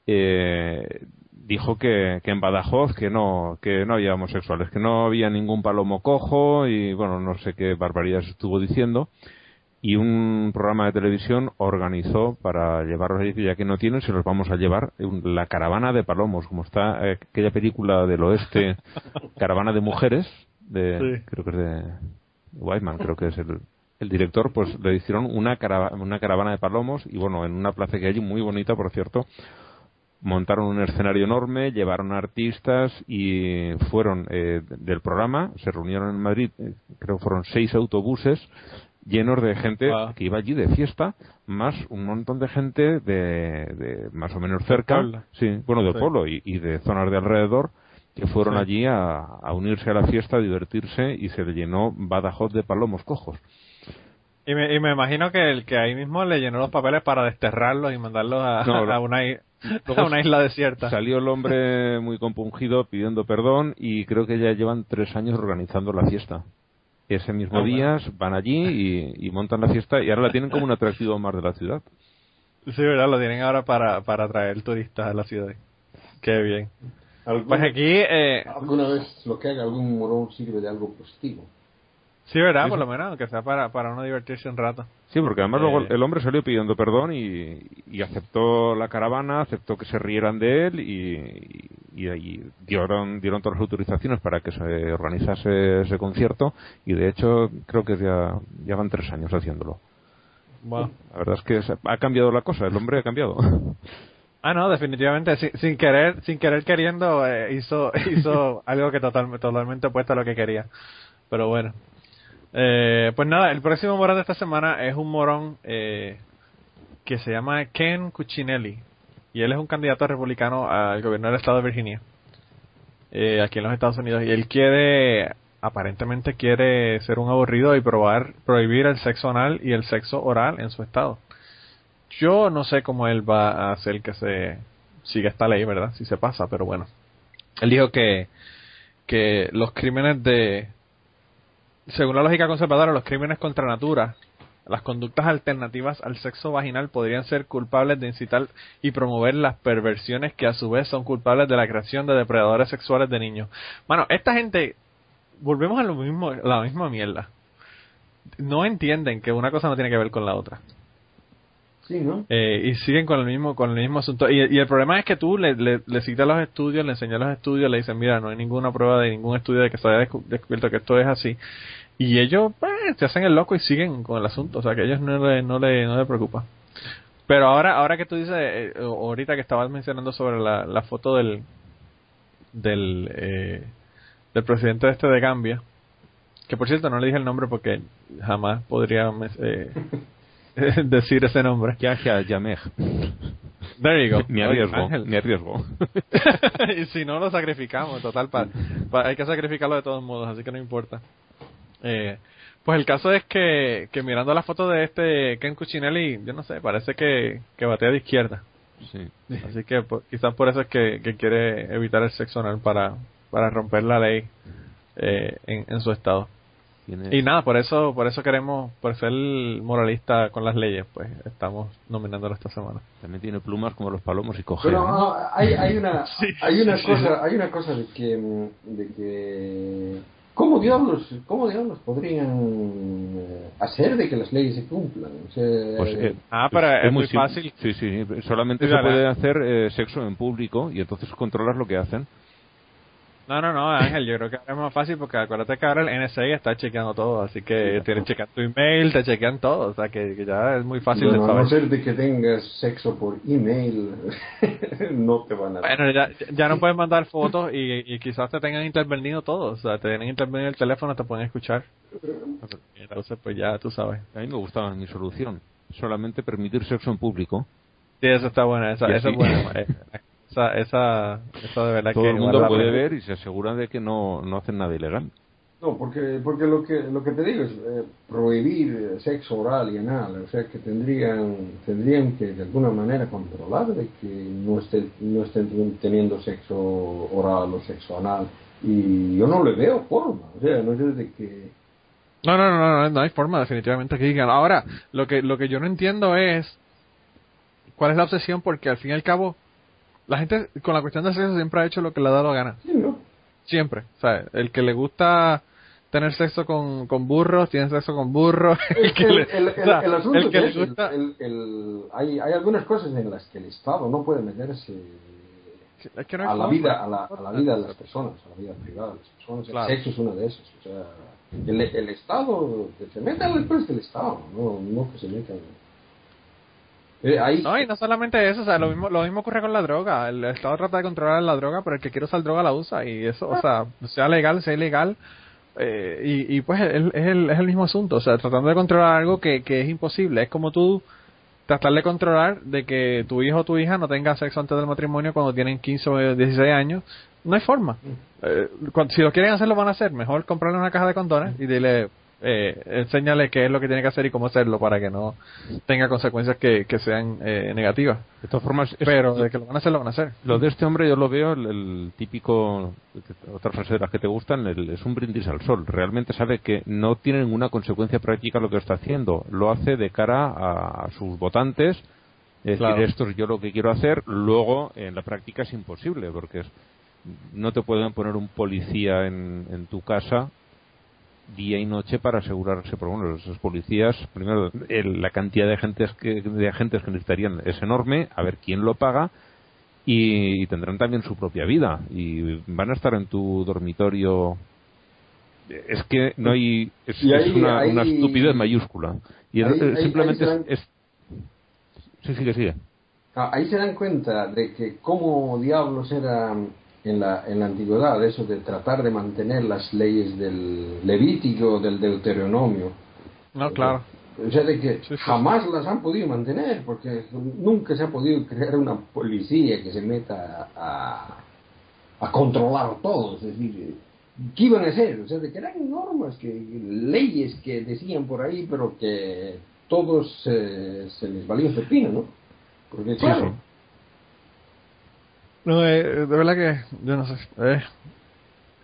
S5: eh, dijo que, que en Badajoz que no que no había homosexuales, que no había ningún palomo cojo y bueno, no sé qué barbaridades estuvo diciendo. Y un programa de televisión organizó para llevarlos allí, ya que no tienen, se los vamos a llevar la caravana de palomos, como está eh, aquella película del oeste, Caravana de Mujeres, de, creo que es de Whiteman, creo que es el, el director, pues le hicieron una, caravana, una caravana de palomos y bueno, en una plaza que hay muy bonita, por cierto, montaron un escenario enorme, llevaron artistas y fueron eh, del programa, se reunieron en Madrid, eh, creo que fueron seis autobuses llenos de gente que iba allí de fiesta, más un montón de gente de, más o menos cerca, sí, bueno, del pueblo y, de zonas de alrededor, que fueron allí a, unirse a la fiesta, a divertirse y se le llenó Badajoz de palomos cojos.
S3: Y me, y me imagino que el que ahí mismo le llenó los papeles para desterrarlos y mandarlos a, a, una, a una isla desierta.
S5: Salió el hombre muy compungido pidiendo perdón y creo que ya llevan tres años organizando la fiesta ese mismo ah, día van allí y, montan la fiesta y ahora la tienen como un atractivo más de la ciudad.
S3: Sí, ¿verdad? Lo tienen ahora para, para atraer turistas a la ciudad. Qué bien. Pues aquí... Eh,
S4: ¿Alguna vez lo que haga algún morón sirve de algo positivo?
S3: Sí, ¿verdad? Por lo menos, aunque sea para, para uno divertirse un rato.
S5: Sí, porque además luego eh. el hombre salió pidiendo perdón y, aceptó la caravana, aceptó que se rieran de él y, y, dieron, dieron todas las autorizaciones para que se organizase ese concierto y de hecho creo que ya, ya van tres años haciéndolo. La verdad es que ha cambiado la cosa, el hombre ha cambiado.
S3: Ah, no, definitivamente, sin, querer, sin querer queriendo, eh, hizo, hizo algo que total, totalmente opuesto a lo que quería. Pero bueno. Eh, pues nada, el próximo morón de esta semana es un morón eh, que se llama Ken Cuccinelli. Y él es un candidato republicano al gobierno del estado de Virginia. Eh, aquí en los Estados Unidos. Y él quiere, aparentemente quiere ser un aburrido y probar, prohibir el sexo anal y el sexo oral en su estado. Yo no sé cómo él va a hacer que se siga esta ley, ¿verdad? Si se pasa, pero bueno. Él dijo que que los crímenes de, según la lógica conservadora, los crímenes contra natura, las conductas alternativas al sexo vaginal podrían ser culpables de incitar y promover las perversiones que a su vez son culpables de la creación de depredadores sexuales de niños. Bueno, esta gente, volvemos a lo mismo, la misma mierda. No entienden que una cosa no tiene que ver con la otra.
S4: Sí, ¿no?
S3: Eh, y siguen con el mismo con el mismo asunto y, y el problema es que tú le, le, le citas los estudios le enseñas los estudios le dicen mira no hay ninguna prueba de ningún estudio de que se haya descu- descubierto que esto es así y ellos pues, se hacen el loco y siguen con el asunto o sea que a ellos no le no le, no le preocupa pero ahora ahora que tú dices eh, eh, ahorita que estabas mencionando sobre la, la foto del del eh, del presidente este de Gambia que por cierto no le dije el nombre porque jamás podría eh, decir ese nombre
S5: Yahya Yameh.
S3: There you go.
S5: Me
S3: Oye,
S5: arriesgo, me arriesgo.
S3: y si no, lo sacrificamos, total. Pa, pa- hay que sacrificarlo de todos modos, así que no importa. Eh, pues el caso es que, que mirando la foto de este Ken Cuccinelli, yo no sé, parece que, que batea de izquierda.
S5: Sí.
S3: Así que por- quizás por eso es que, que quiere evitar el sexo anal para, para romper la ley eh, en, en su estado.
S5: Tiene-
S3: Y nada, por eso por eso queremos, por ser moralista con las leyes, pues estamos nominándolo esta semana.
S5: También tiene plumas como los palomos y coge.
S4: Pero
S5: ¿no?
S4: ah, hay, hay una
S3: Sí,
S4: hay una
S3: sí,
S4: cosa hay una cosa de que de que cómo diablos cómo diablos podrían eh, hacer de que las leyes se cumplan O sea,
S5: Pues, eh,
S3: Ah, pero es muy fácil.
S5: Sí, sí, solamente
S3: Sí,
S5: se puede hacer eh, sexo en público y entonces controlas lo que hacen.
S3: No, no, no, Ángel, yo creo que ahora es más fácil porque acuérdate que ahora el NSA está chequeando todo, así que tienen chequear tu email, te chequean todo, o sea que, que ya es muy fácil
S4: bueno, a
S3: de
S4: no
S3: saber.
S4: ser de que tengas sexo por email no te van a
S3: Bueno, ya, ya no puedes mandar fotos y, y quizás te tengan intervenido todo, o sea, te tienen intervenido el teléfono, te pueden escuchar. Entonces, pues ya tú sabes.
S5: A mí me gustaba mi solución. Solamente permitir sexo en público.
S3: Sí, eso está buena, esa, esa es
S5: así-
S3: buena. Esa, esa, esa de verdad
S5: Todo
S3: que
S5: el mundo puede ver y se asegura de que no, no hacen nada ilegal.
S4: No, porque, porque lo que lo que te digo es eh, prohibir eh, sexo oral y anal, o sea que tendrían tendrían que de alguna manera controlar de que no estén no estén teniendo sexo oral o sexo anal y yo no le veo forma, o sea, no es de que
S3: No, no, no, no, no hay forma definitivamente que digan. Ahora, lo que lo que yo no entiendo es cuál es la obsesión porque al fin y al cabo la gente con la cuestión del sexo siempre ha hecho lo que le ha dado la gana,
S4: sí, ¿no?
S3: siempre. O sea, el que le gusta tener sexo con, con burros, tiene sexo con burros. El, que
S4: El,
S3: le-
S4: el,
S3: o sea,
S4: el- el asunto
S3: el que
S4: es
S3: le gusta-
S4: el- el- hay, hay algunas cosas en las que el Estado no puede meterse
S3: es que no
S4: a la vida a la, a la vida de las personas, a la vida privada de las personas.
S3: Claro.
S4: El sexo es una de esas. O sea, el, el Estado, que se meta después del Estado, no, no que se meta. Eh, ahí,
S3: No, y no solamente eso, o sea, lo mismo, lo mismo ocurre con la droga. El Estado trata de controlar la droga, pero el que quiere usar droga la usa. Y eso, o sea, sea legal, sea ilegal. eh, y, y pues es el, es, el, es el mismo asunto. O sea, tratando de controlar algo que, que es imposible. Es como tú tratar de controlar de que tu hijo o tu hija no tenga sexo antes del matrimonio cuando tienen 15 o 16 años. No hay forma. Eh, cuando- si lo quieren hacer, lo van a hacer. Mejor comprarle una caja de condones y dile, eh, enséñale qué es lo que tiene que hacer y cómo hacerlo para que no tenga consecuencias que, que sean eh, negativas.
S5: De todas formas,
S3: Pero de que lo van a hacer, lo van a hacer.
S5: lo de este hombre yo lo veo el, el típico, otra frase de las que te gustan, el- es un brindis al sol. Realmente sabe que no tiene ninguna consecuencia práctica lo que está haciendo. Lo hace de cara a, a sus votantes. Es
S3: Claro.
S5: decir, esto es yo lo que quiero hacer. Luego, en la práctica es imposible porque es- no te pueden poner un policía en, en tu casa día y noche para asegurarse, por bueno, esos policías, primero, el- la cantidad de agentes, que, de agentes que necesitarían es enorme, a ver quién lo paga, y, y tendrán también su propia vida, y van a estar en tu dormitorio. Es que no hay. Es, una, una estupidez mayúscula. Y es-
S4: ahí-
S5: simplemente es, es- Sí, sigue, sigue.
S4: ah, ahí se dan cuenta de que cómo diablos era en la, en la antigüedad eso de tratar de mantener las leyes del Levítico, del Deuteronomio.
S3: No, claro.
S4: O sea, de que
S3: Sí, sí.
S4: jamás las han podido mantener, porque nunca se ha podido crear una policía que se meta a, a controlar todo. Es decir, ¿qué iban a hacer? O sea, de que eran normas, que leyes que decían por ahí, pero que todos eh, se les valía un pepino, ¿no? Porque, claro.
S3: No, eh, de verdad que yo no sé. eh,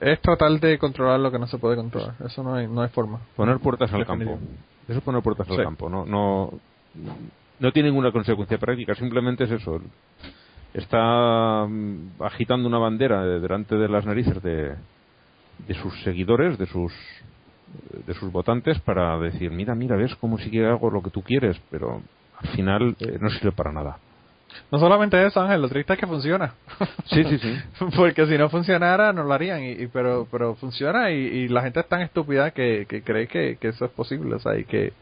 S3: es tratar de controlar lo que no se puede controlar. Eso no hay, no hay forma.
S5: Poner puertas al campo. Eso es poner puertas al campo. No, no, no tiene ninguna consecuencia práctica. Simplemente es eso. Está mm, agitando una bandera delante de las narices de, de sus seguidores, de sus de sus votantes para decir, mira, mira, ves cómo sí que hago lo que tú quieres, pero al final eh, no sirve para nada.
S3: No solamente eso, Ángel, lo triste es que funciona.
S5: Sí, sí, sí.
S3: Porque si no funcionara, no lo harían. Y, pero pero funciona y, la gente es tan estúpida que, que cree que, eso es posible. O sea, y que,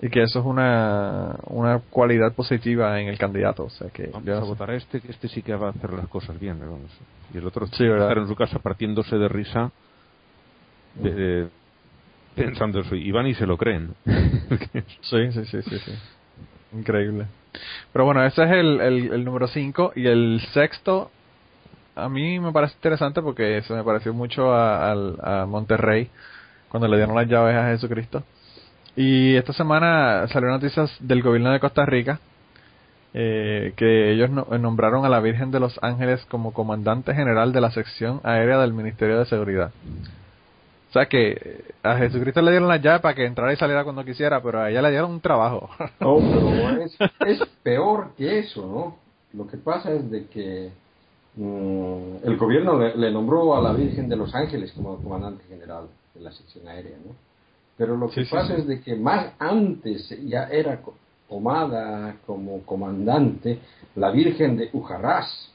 S3: y que eso es una, una cualidad positiva en el candidato. O sea, que
S5: Vamos a votar a este, que este sí que va a hacer las cosas bien. Y el otro
S3: sí, estar
S5: en su casa partiéndose de risa. pensando eso. Y van y se lo creen.
S3: sí, sí, sí, sí, sí. Increíble. Pero bueno, ese es el, el, número 5. Y el sexto, a mí me parece interesante porque se me pareció mucho a, a, Monterrey cuando le dieron las llaves a Jesucristo. Y esta semana salieron noticias del gobierno de Costa Rica eh, que ellos nombraron a la Virgen de los Ángeles como comandante general de la sección aérea del Ministerio de Seguridad. O sea que a Jesucristo le dieron la llave para que entrara y saliera cuando quisiera, pero a ella le dieron un trabajo.
S4: No, pero es, peor que eso, ¿no? Lo que pasa es de que mm, el gobierno le, nombró a la Virgen de los Ángeles como comandante general de la sección aérea, ¿no? Pero lo que pasa es de que más antes ya era tomada como comandante la Virgen de Ujarrás,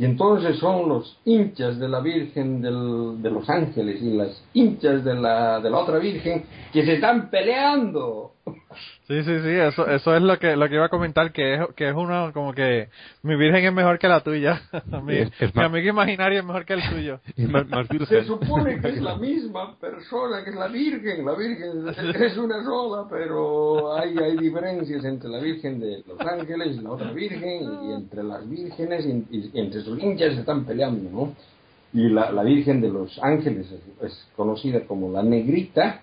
S4: y entonces son los hinchas de la Virgen de los Ángeles y las hinchas de la, de la otra Virgen que se están peleando.
S3: Sí, sí, sí, eso, eso es lo que, lo que iba a comentar, que es, que es uno como que mi virgen es mejor que la tuya. mi, amigo imaginario es mejor que el tuyo.
S4: Se supone que es la misma persona, que es la virgen. La virgen es una sola, pero hay, hay diferencias entre la virgen de los ángeles y la otra virgen, y entre las vírgenes, y, entre sus hinchas se están peleando, ¿no? Y la, la virgen de los ángeles es conocida como la negrita,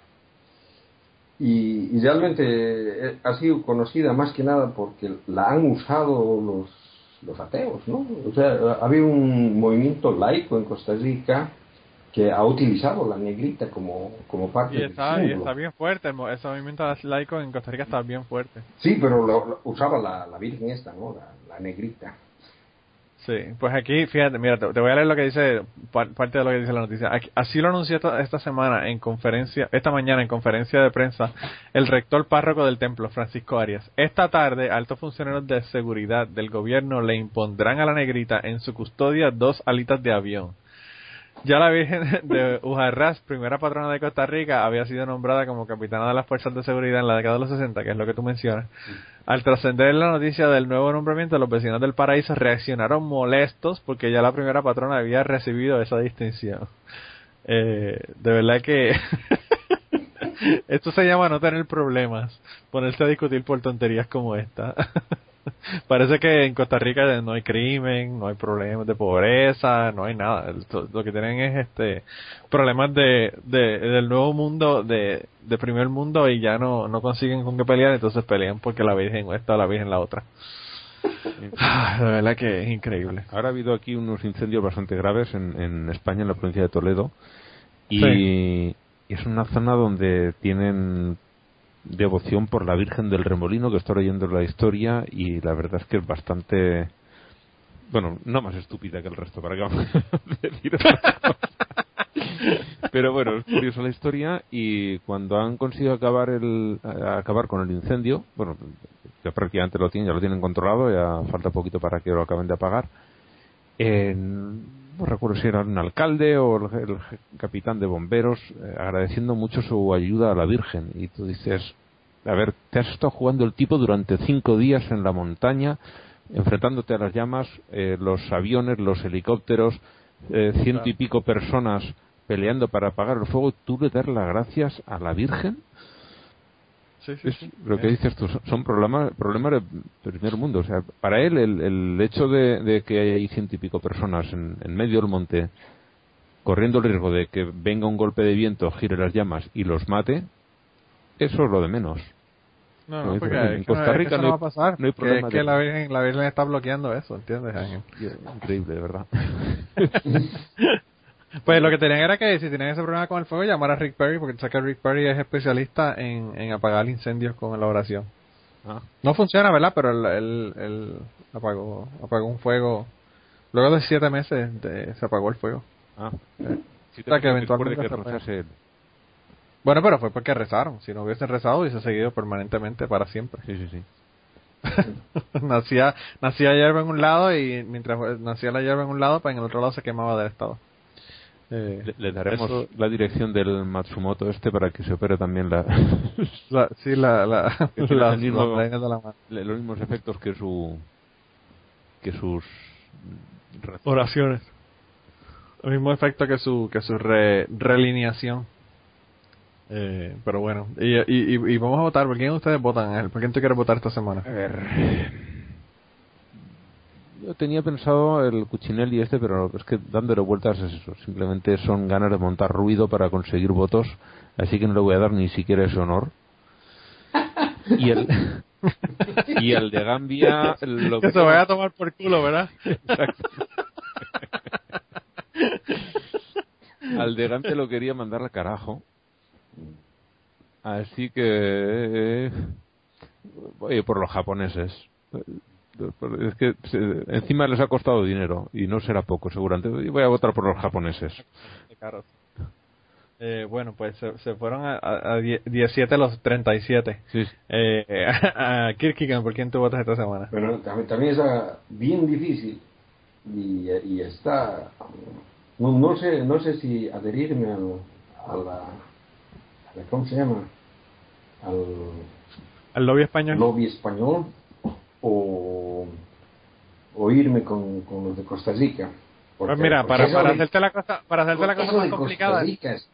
S4: y, realmente eh, ha sido conocida más que nada porque la han usado los, los ateos, ¿no? O sea, ha habido un movimiento laico en Costa Rica que ha utilizado la negrita como, como parte
S3: y está, y está bien fuerte, ese movimiento laico en Costa Rica está bien fuerte.
S4: Sí, pero usaba la, la virgen esta, ¿no? la negrita.
S3: Sí, pues aquí, fíjate, mira, te, voy a leer lo que dice, parte de lo que dice la noticia. así lo anunció esta, semana en conferencia, esta mañana en conferencia de prensa, el rector párroco del templo, Francisco Arias. Esta tarde, altos funcionarios de seguridad del gobierno le impondrán a la negrita en su custodia dos alitas de avión. Ya la Virgen de Ujarrás, primera patrona de Costa Rica, había sido nombrada como capitana de las fuerzas de seguridad en la década de los 60, que es lo que tú mencionas. Al trascender la noticia del nuevo nombramiento, los vecinos del paraíso reaccionaron molestos porque ya la primera patrona había recibido esa distinción. Eh, de verdad que esto se llama no tener problemas, ponerse a discutir por tonterías como esta. Parece que en Costa Rica no hay crimen, no hay problemas de pobreza, no hay nada. Lo que tienen es este problemas de, de del nuevo mundo, de, de primer mundo y ya no, no consiguen con qué pelear, entonces pelean porque la Virgen esta o la Virgen la otra. Ah, la verdad que es increíble.
S5: Ahora ha habido aquí unos incendios bastante graves en, en España, en la provincia de Toledo, y es una zona donde tienen devoción por la Virgen del Remolino, que estoy leyendo la historia y la verdad es que es bastante, bueno, no más estúpida que el resto, para que vamos a decir Pero bueno, es curiosa la historia y cuando han conseguido acabar el acabar con el incendio, bueno, ya prácticamente lo tienen, ya lo tienen controlado, ya falta poquito para que lo acaben de apagar. No recuerdo si era un alcalde o el, capitán de bomberos eh, agradeciendo mucho su ayuda a la Virgen y tú dices a ver te has estado jugando el tipo durante cinco días en la montaña enfrentándote a las llamas eh, los aviones los helicópteros eh, ciento y pico personas peleando para apagar el fuego, tú le das las gracias a la Virgen.
S3: Sí, sí,
S5: Lo que dices tú son problemas, problemas del primer mundo. O sea, para él el, el hecho de, que hay ciento y pico personas en, medio del monte corriendo el riesgo de que venga un golpe de viento, gire las llamas y los mate, eso es lo de menos.
S3: No, no, porque en Costa Rica no, va a pasar. No hay problema. Que, que la, Virgen, la Virgen está bloqueando eso, ¿entiendes,
S5: Increíble, de verdad.
S3: Pues lo que tenían era que si tenían ese problema con el fuego, llamar a Rick Perry, porque sé que Rick Perry es especialista en, en apagar incendios con la oración.
S5: Ah,
S3: No funciona, ¿verdad? Pero él, él, él apagó, apagó un fuego. Luego de siete meses de- se apagó el fuego.
S5: ah.
S3: Eh,
S5: Sí,
S3: O sea, que eventualmente
S5: que
S3: se. Bueno, pero fue porque rezaron. Si no hubiesen rezado, hubiese seguido permanentemente para siempre.
S5: Sí, sí, sí.
S3: nacía, nacía hierba en un lado y mientras nacía la hierba en un lado, pues en el otro lado se quemaba del estado. Eh,
S5: Le, le daremos
S3: eso-
S5: la dirección del Matsumoto este para que se opere también la,
S3: la- sí, la, la,
S5: mismo-
S3: de mano.
S5: los mismos efectos que su que sus
S3: oraciones. El mismo efecto que su que su re- relineación. Eh, pero bueno, y, y, y, vamos a votar. ¿Por quién ustedes votan? ¿Por quién tú quieres votar esta semana?
S5: A ver. Yo tenía pensado el Cuchinelli este, pero es que dándole vueltas es eso. Simplemente son ganas de montar ruido para conseguir votos, así que no le voy a dar ni siquiera ese honor. Y el y el de Gambia lo
S3: que se vaya a tomar por culo, ¿verdad?
S5: Exacto. Al de Gante lo quería mandar al carajo. Así que eh, voy por los japoneses. Es que se- encima les ha costado dinero y no será poco seguramente. Y voy a votar por los japoneses.
S3: caros. Eh, bueno, pues se, se fueron a, a, a die- 17 los 37.
S5: Sí.
S3: Eh, a Kirkigan, ¿por quién tú votas esta semana?
S4: Pero también, también está bien difícil y, y está no, no sé no sé si adherirme al, a, la, a la- cómo se llama al
S3: ¿El lobby español?
S4: lobby español o, o irme con, con los de Costa Rica
S3: Pues
S4: Porque-
S3: mira,
S4: porque
S3: para, para hacerte la cosa, para hacerte la cosa más complicada,
S4: es-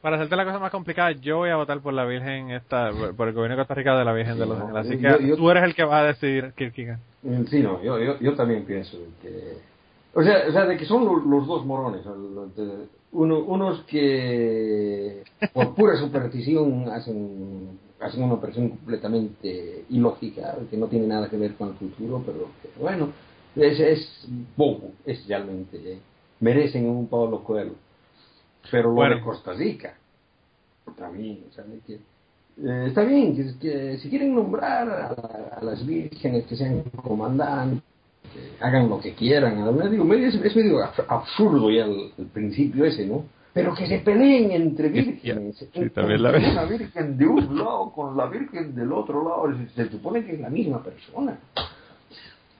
S3: para hacerte la cosa más complicada, yo voy a votar por la Virgen esta, por el gobierno de Costa Rica de la Virgen
S4: Sí,
S3: de los
S4: no,
S3: Ángeles. Así
S4: yo-
S3: que
S4: yo-
S3: tú eres el que va a decidir, Kirkigan.
S4: Mm, Sí, no, yo, yo, yo también pienso que... O sea, o sea, de que son lo- los, dos morones. los uno- unos que por pura superstición hacen, hacen una operación completamente ilógica, que no tiene nada que ver con el futuro, pero que, bueno, es, es bobo, es realmente... eh, merecen un Pablo Coelho. Pero lo
S3: Bueno.
S4: de Costa Rica, también, o sea, de que... Eh, está bien, que, que si quieren nombrar a, a las vírgenes que sean comandantes, que hagan lo que quieran. Digo, medio- es, es medio ab- absurdo ya el, el principio ese, ¿no? Pero que se peleen entre vírgenes.
S5: sí, también la.
S4: Una virgen de un lado con la virgen del otro lado. Se, se supone que es la misma persona.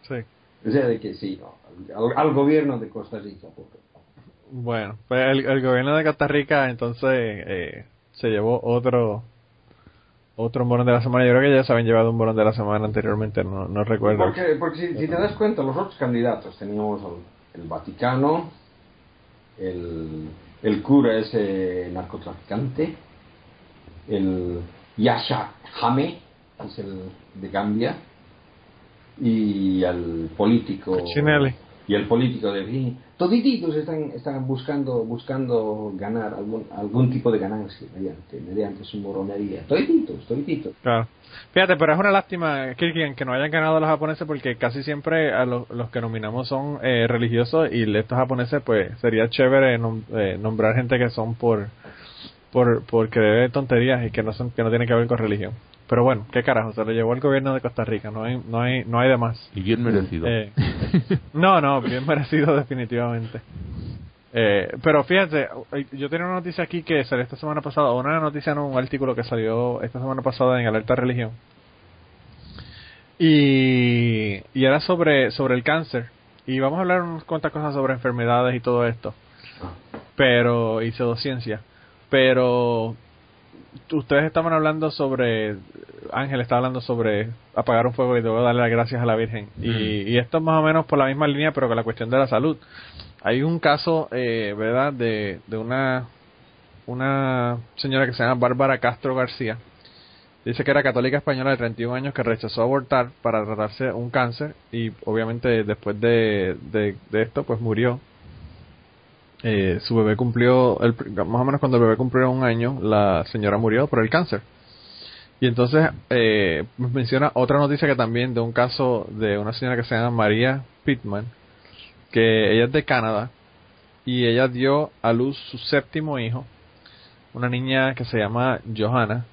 S3: Sí.
S4: O sea, de que sí, no, al, al gobierno de Costa Rica. por favor.
S3: Bueno, pues el, el gobierno de Costa Rica entonces eh, se llevó otro otro morón de la semana. Yo creo que ya se habían llevado un morón de la semana anteriormente, no, no recuerdo.
S4: Porque, porque si, si te das cuenta, los otros candidatos teníamos al- el Vaticano, el, el cura ese narcotraficante, el Yasha Hame, es el de Gambia, y al político. Y el político de fin todititos están están buscando buscando ganar algún algún tipo de ganancia mediante mediante su moronería todititos todititos
S3: Claro. Fíjate, pero es una lástima, Kirkigan, que no hayan ganado los japoneses porque casi siempre a los, los que nominamos son eh, religiosos y estos japoneses, pues sería chévere eh, nombrar gente que son por por por creer tonterías y que no son que no tienen que ver con religión. Pero bueno, qué carajo, se lo llevó el gobierno de Costa Rica, no hay no hay no hay de más.
S5: Y bien merecido.
S3: Eh, no, no, bien merecido definitivamente. Eh, pero fíjate, yo tenía una noticia aquí que salió esta semana pasada, una noticia, no, un artículo que salió esta semana pasada en Alerta Religión. Y, y era sobre, sobre el cáncer. Y vamos a hablar unas cuantas cosas sobre enfermedades y todo esto. Pero, y pseudociencia. Pero, ustedes estaban hablando sobre, Ángel estaba hablando sobre apagar un fuego y debo darle las gracias a la Virgen. Y, y esto es más o menos por la misma línea, pero con la cuestión de la salud. Hay un caso, eh, ¿verdad?, de, de una, una señora que se llama Bárbara Castro García. Dice que era católica española de 31 años que rechazó abortar para tratarse un cáncer y obviamente después de, de, de esto pues murió. Eh, su bebé cumplió, el, más o menos cuando el bebé cumplió un año, la señora murió por el cáncer. Y entonces eh, menciona otra noticia que también de un caso de una señora que se llama María Pittman, que ella es de Canadá y ella dio a luz su séptimo hijo, una niña que se llama Johanna,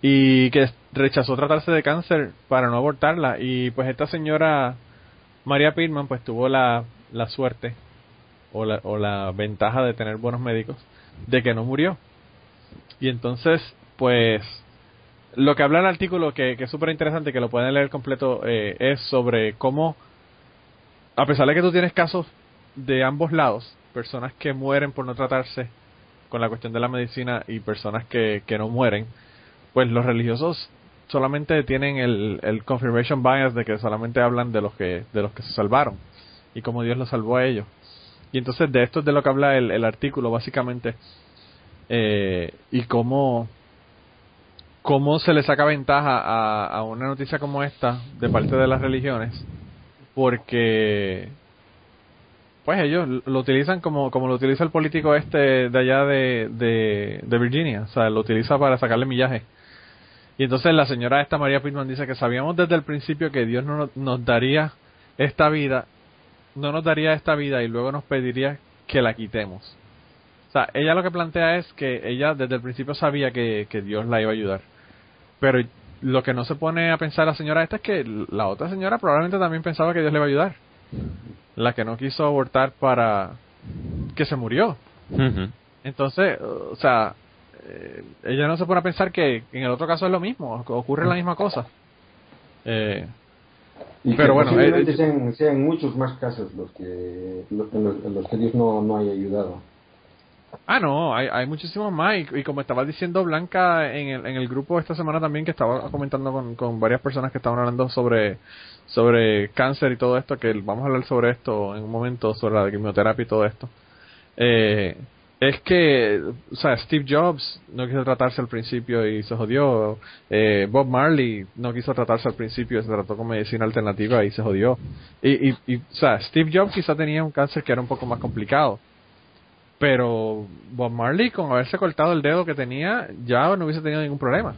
S3: y que rechazó tratarse de cáncer para no abortarla. Y pues esta señora, María Pitman, pues tuvo la, la suerte o la, o la ventaja de tener buenos médicos de que no murió. Y entonces, pues, lo que habla el artículo, que, que es súper interesante, que lo pueden leer completo, eh, es sobre cómo, a pesar de que tú tienes casos de ambos lados, personas que mueren por no tratarse con la cuestión de la medicina y personas que, que no mueren, pues los religiosos solamente tienen el, el confirmation bias de que solamente hablan de los que de los que se salvaron y cómo Dios los salvó a ellos y entonces de esto es de lo que habla el, el artículo básicamente eh, y cómo cómo se le saca ventaja a, a una noticia como esta de parte de las religiones porque pues ellos lo utilizan como, como lo utiliza el político este de allá de, de, de Virginia, o sea, lo utiliza para sacarle millaje. Y entonces la señora esta María Pitman dice que sabíamos desde el principio que Dios no nos daría esta vida, no nos daría esta vida y luego nos pediría que la quitemos. O sea, ella lo que plantea es que ella desde el principio sabía que, que Dios la iba a ayudar. Pero lo que no se pone a pensar la señora esta es que la otra señora probablemente también pensaba que Dios le iba a ayudar. La que no quiso abortar para que se murió. Entonces, o sea, eh, ella no se pone a pensar que en el otro caso es lo mismo, ocurre la misma cosa. Eh,
S4: Y
S3: Pero
S4: que
S3: bueno,
S4: posiblemente
S3: eh,
S4: sean, sean muchos más casos los que, los, en los, los que Dios no, no haya ayudado.
S3: ah, no, hay, hay muchísimos más. Y, y como estaba diciendo Blanca en el, en el grupo esta semana también, que estaba comentando con, con varias personas que estaban hablando sobre, sobre cáncer y todo esto, que vamos a hablar sobre esto en un momento, sobre la quimioterapia y todo esto. Eh, es que, o sea, Steve Jobs no quiso tratarse al principio y se jodió. Eh, Bob Marley no quiso tratarse al principio y se trató con medicina alternativa y se jodió. Y, y, o sea, Steve Jobs quizá tenía un cáncer que era un poco más complicado. Pero Bob Marley, con haberse cortado el dedo que tenía, ya no hubiese tenido ningún problema.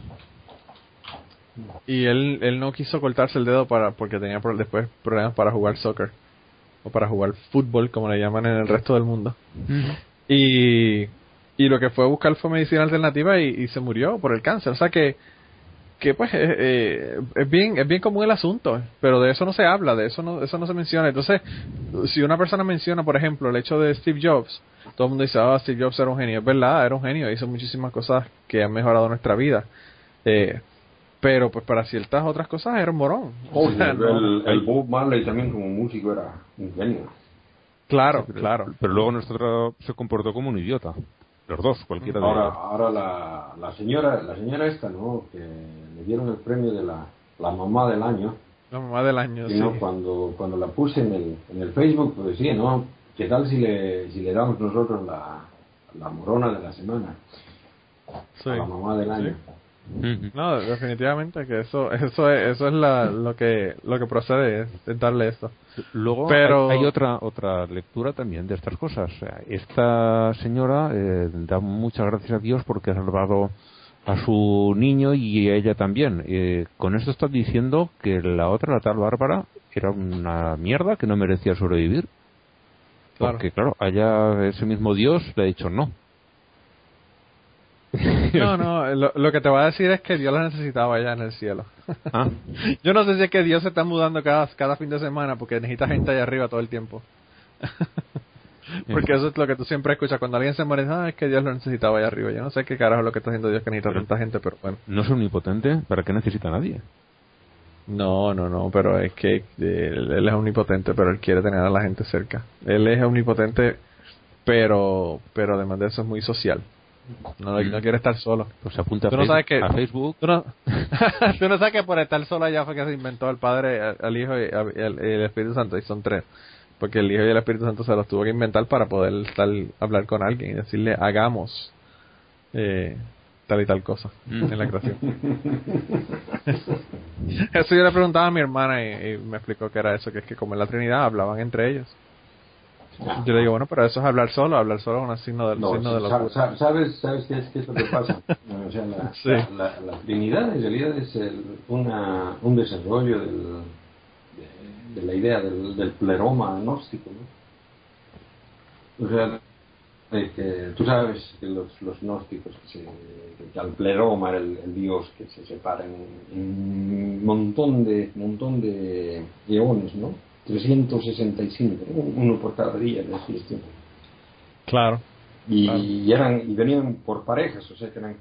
S3: Y él, él no quiso cortarse el dedo para porque tenía después problemas para jugar soccer. O para jugar fútbol, como le llaman en el resto del mundo. Y, y lo que fue a buscar fue medicina alternativa y, y se murió por el cáncer. O sea que, que pues eh, eh, es bien es bien común el asunto, pero de eso no se habla, de eso no eso no se menciona. Entonces, si una persona menciona, por ejemplo, el hecho de Steve Jobs, todo el mundo dice, ah, Steve Jobs era un genio. Es verdad, era un genio, hizo muchísimas cosas que han mejorado nuestra vida. Eh, pero pues para ciertas otras cosas era un morón. O sea,
S4: el,
S3: no-
S4: el- el Bob Marley también como músico era un genio.
S3: Claro,
S5: Pero-
S3: claro.
S5: Pero luego nuestro otro se comportó como un idiota. Los dos, cualquiera de
S4: Ahora,
S5: ellos.
S4: ahora la, la señora, la señora esta, ¿no? Que le dieron el premio de la, la mamá del año.
S3: La mamá del año, sí.
S4: no, cuando, cuando la puse en el, en el Facebook, pues sí, ¿no? ¿Qué tal si le, si le damos nosotros la, la morona de la semana?
S3: Sí.
S4: A la mamá del año.
S3: No, definitivamente que eso eso es, eso es la, lo que lo que procede es darle esto.
S5: Luego
S3: Pero-
S5: hay, hay otra otra lectura también de estas cosas. Esta señora eh, da muchas gracias a Dios porque ha salvado a su niño y a ella también. Eh, con esto está diciendo que la otra, la tal Bárbara, era una mierda que no merecía sobrevivir.
S3: Claro.
S5: Porque, claro, allá ese mismo Dios le ha dicho no.
S3: No, no, lo, lo que te voy a decir es que Dios la necesitaba allá en el cielo.
S5: Ah.
S3: Yo no sé si es que Dios se está mudando cada, cada fin de semana porque necesita gente allá arriba todo el tiempo. porque eso es lo que tú siempre escuchas cuando alguien se muere, ah, es que Dios lo necesitaba allá arriba. Yo no sé qué carajo es lo que está haciendo Dios que necesita tanta gente, pero bueno.
S5: No es omnipotente, ¿para qué necesita a nadie?
S3: No, no, no, pero es que él, él es omnipotente, pero él quiere tener a la gente cerca. Él es omnipotente, pero pero además de eso es muy social. No, no quiere estar solo.
S5: Pues apunta
S3: Tú no sabes que-
S5: a Facebook.
S3: Tú no, tú no sabes que por estar solo allá fue que se inventó el Padre, al- Hijo y el, Espíritu Santo, y son tres. Porque el Hijo y el Espíritu Santo se los tuvo que inventar para poder estar, hablar con alguien y decirle, hagamos eh, tal y tal cosa en la creación. eso yo le preguntaba a mi hermana y, y me explicó que era eso, que es que como en la Trinidad hablaban entre ellos. Yo le digo, bueno, pero eso es hablar solo, hablar solo es un signo del
S4: No,
S3: signo de
S4: sa-
S3: locura.
S4: sa- ¿Sabes, sabes qué, es, qué es lo que pasa? O sea, la,
S3: Sí.
S4: la, la- la Trinidad en realidad es el- una, un desarrollo del, de, de la idea del, del pleroma gnóstico. ¿no? O sea, que tú sabes que los, los gnósticos, que, se, que al pleroma era el, el, dios que se separa en, un montón de montón de eones, ¿no? 365, uno por cada día de.
S3: Claro.
S4: Y,
S3: claro.
S4: y eran y venían por parejas, o sea que eran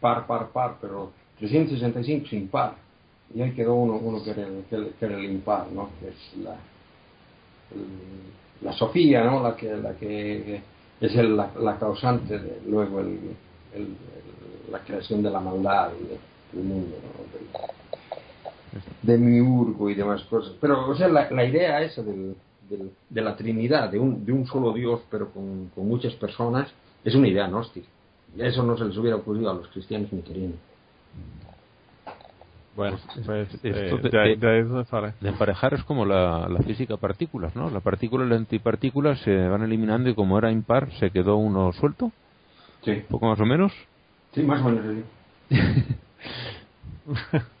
S4: par, par, par, pero 365 sin par. Y ahí quedó uno, uno que, era, que, que era el impar, ¿no? Que es la, el, la Sofía, ¿no? La que, la que es el, la, la, causante de luego el, el, la creación de la maldad y del mundo, ¿no? De, Miurgo y demás cosas. Pero, o sea, la, la idea esa del, del, de la Trinidad, de un, de un solo Dios, pero con, con muchas personas, es una idea gnóstica. Eso no se les hubiera ocurrido a los cristianos ni queriendo.
S3: Bueno, pues,
S5: esto
S3: eh,
S5: de,
S3: de,
S5: de,
S3: de
S5: emparejar es como la, la física partículas, ¿no? La partícula y la antipartícula se van eliminando y como era impar se quedó uno suelto,
S4: Sí,
S5: poco más o menos.
S4: sí, más o menos así.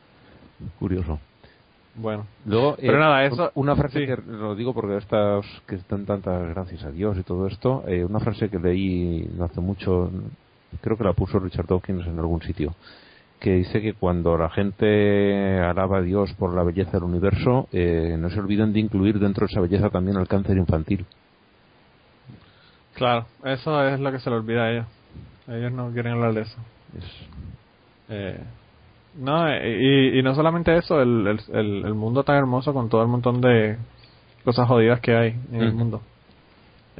S5: Curioso.
S3: Bueno,
S5: Luego,
S3: Pero
S5: eh,
S3: nada, eso-
S5: Una frase
S3: sí.
S5: que lo digo porque estas que están tantas gracias a Dios y todo esto, eh, una frase que leí no hace mucho, creo que la puso Richard Dawkins en algún sitio, que dice que cuando la gente alaba a Dios por la belleza del universo, eh, no se olviden de incluir dentro de esa belleza también el cáncer infantil.
S3: claro, eso es lo que se le olvida a ellos. Ellos no quieren hablar de eso.
S5: Es-
S3: Eh, no, y, y no solamente eso, el, el, el, el mundo tan hermoso con todo el montón de cosas jodidas que hay en el mundo.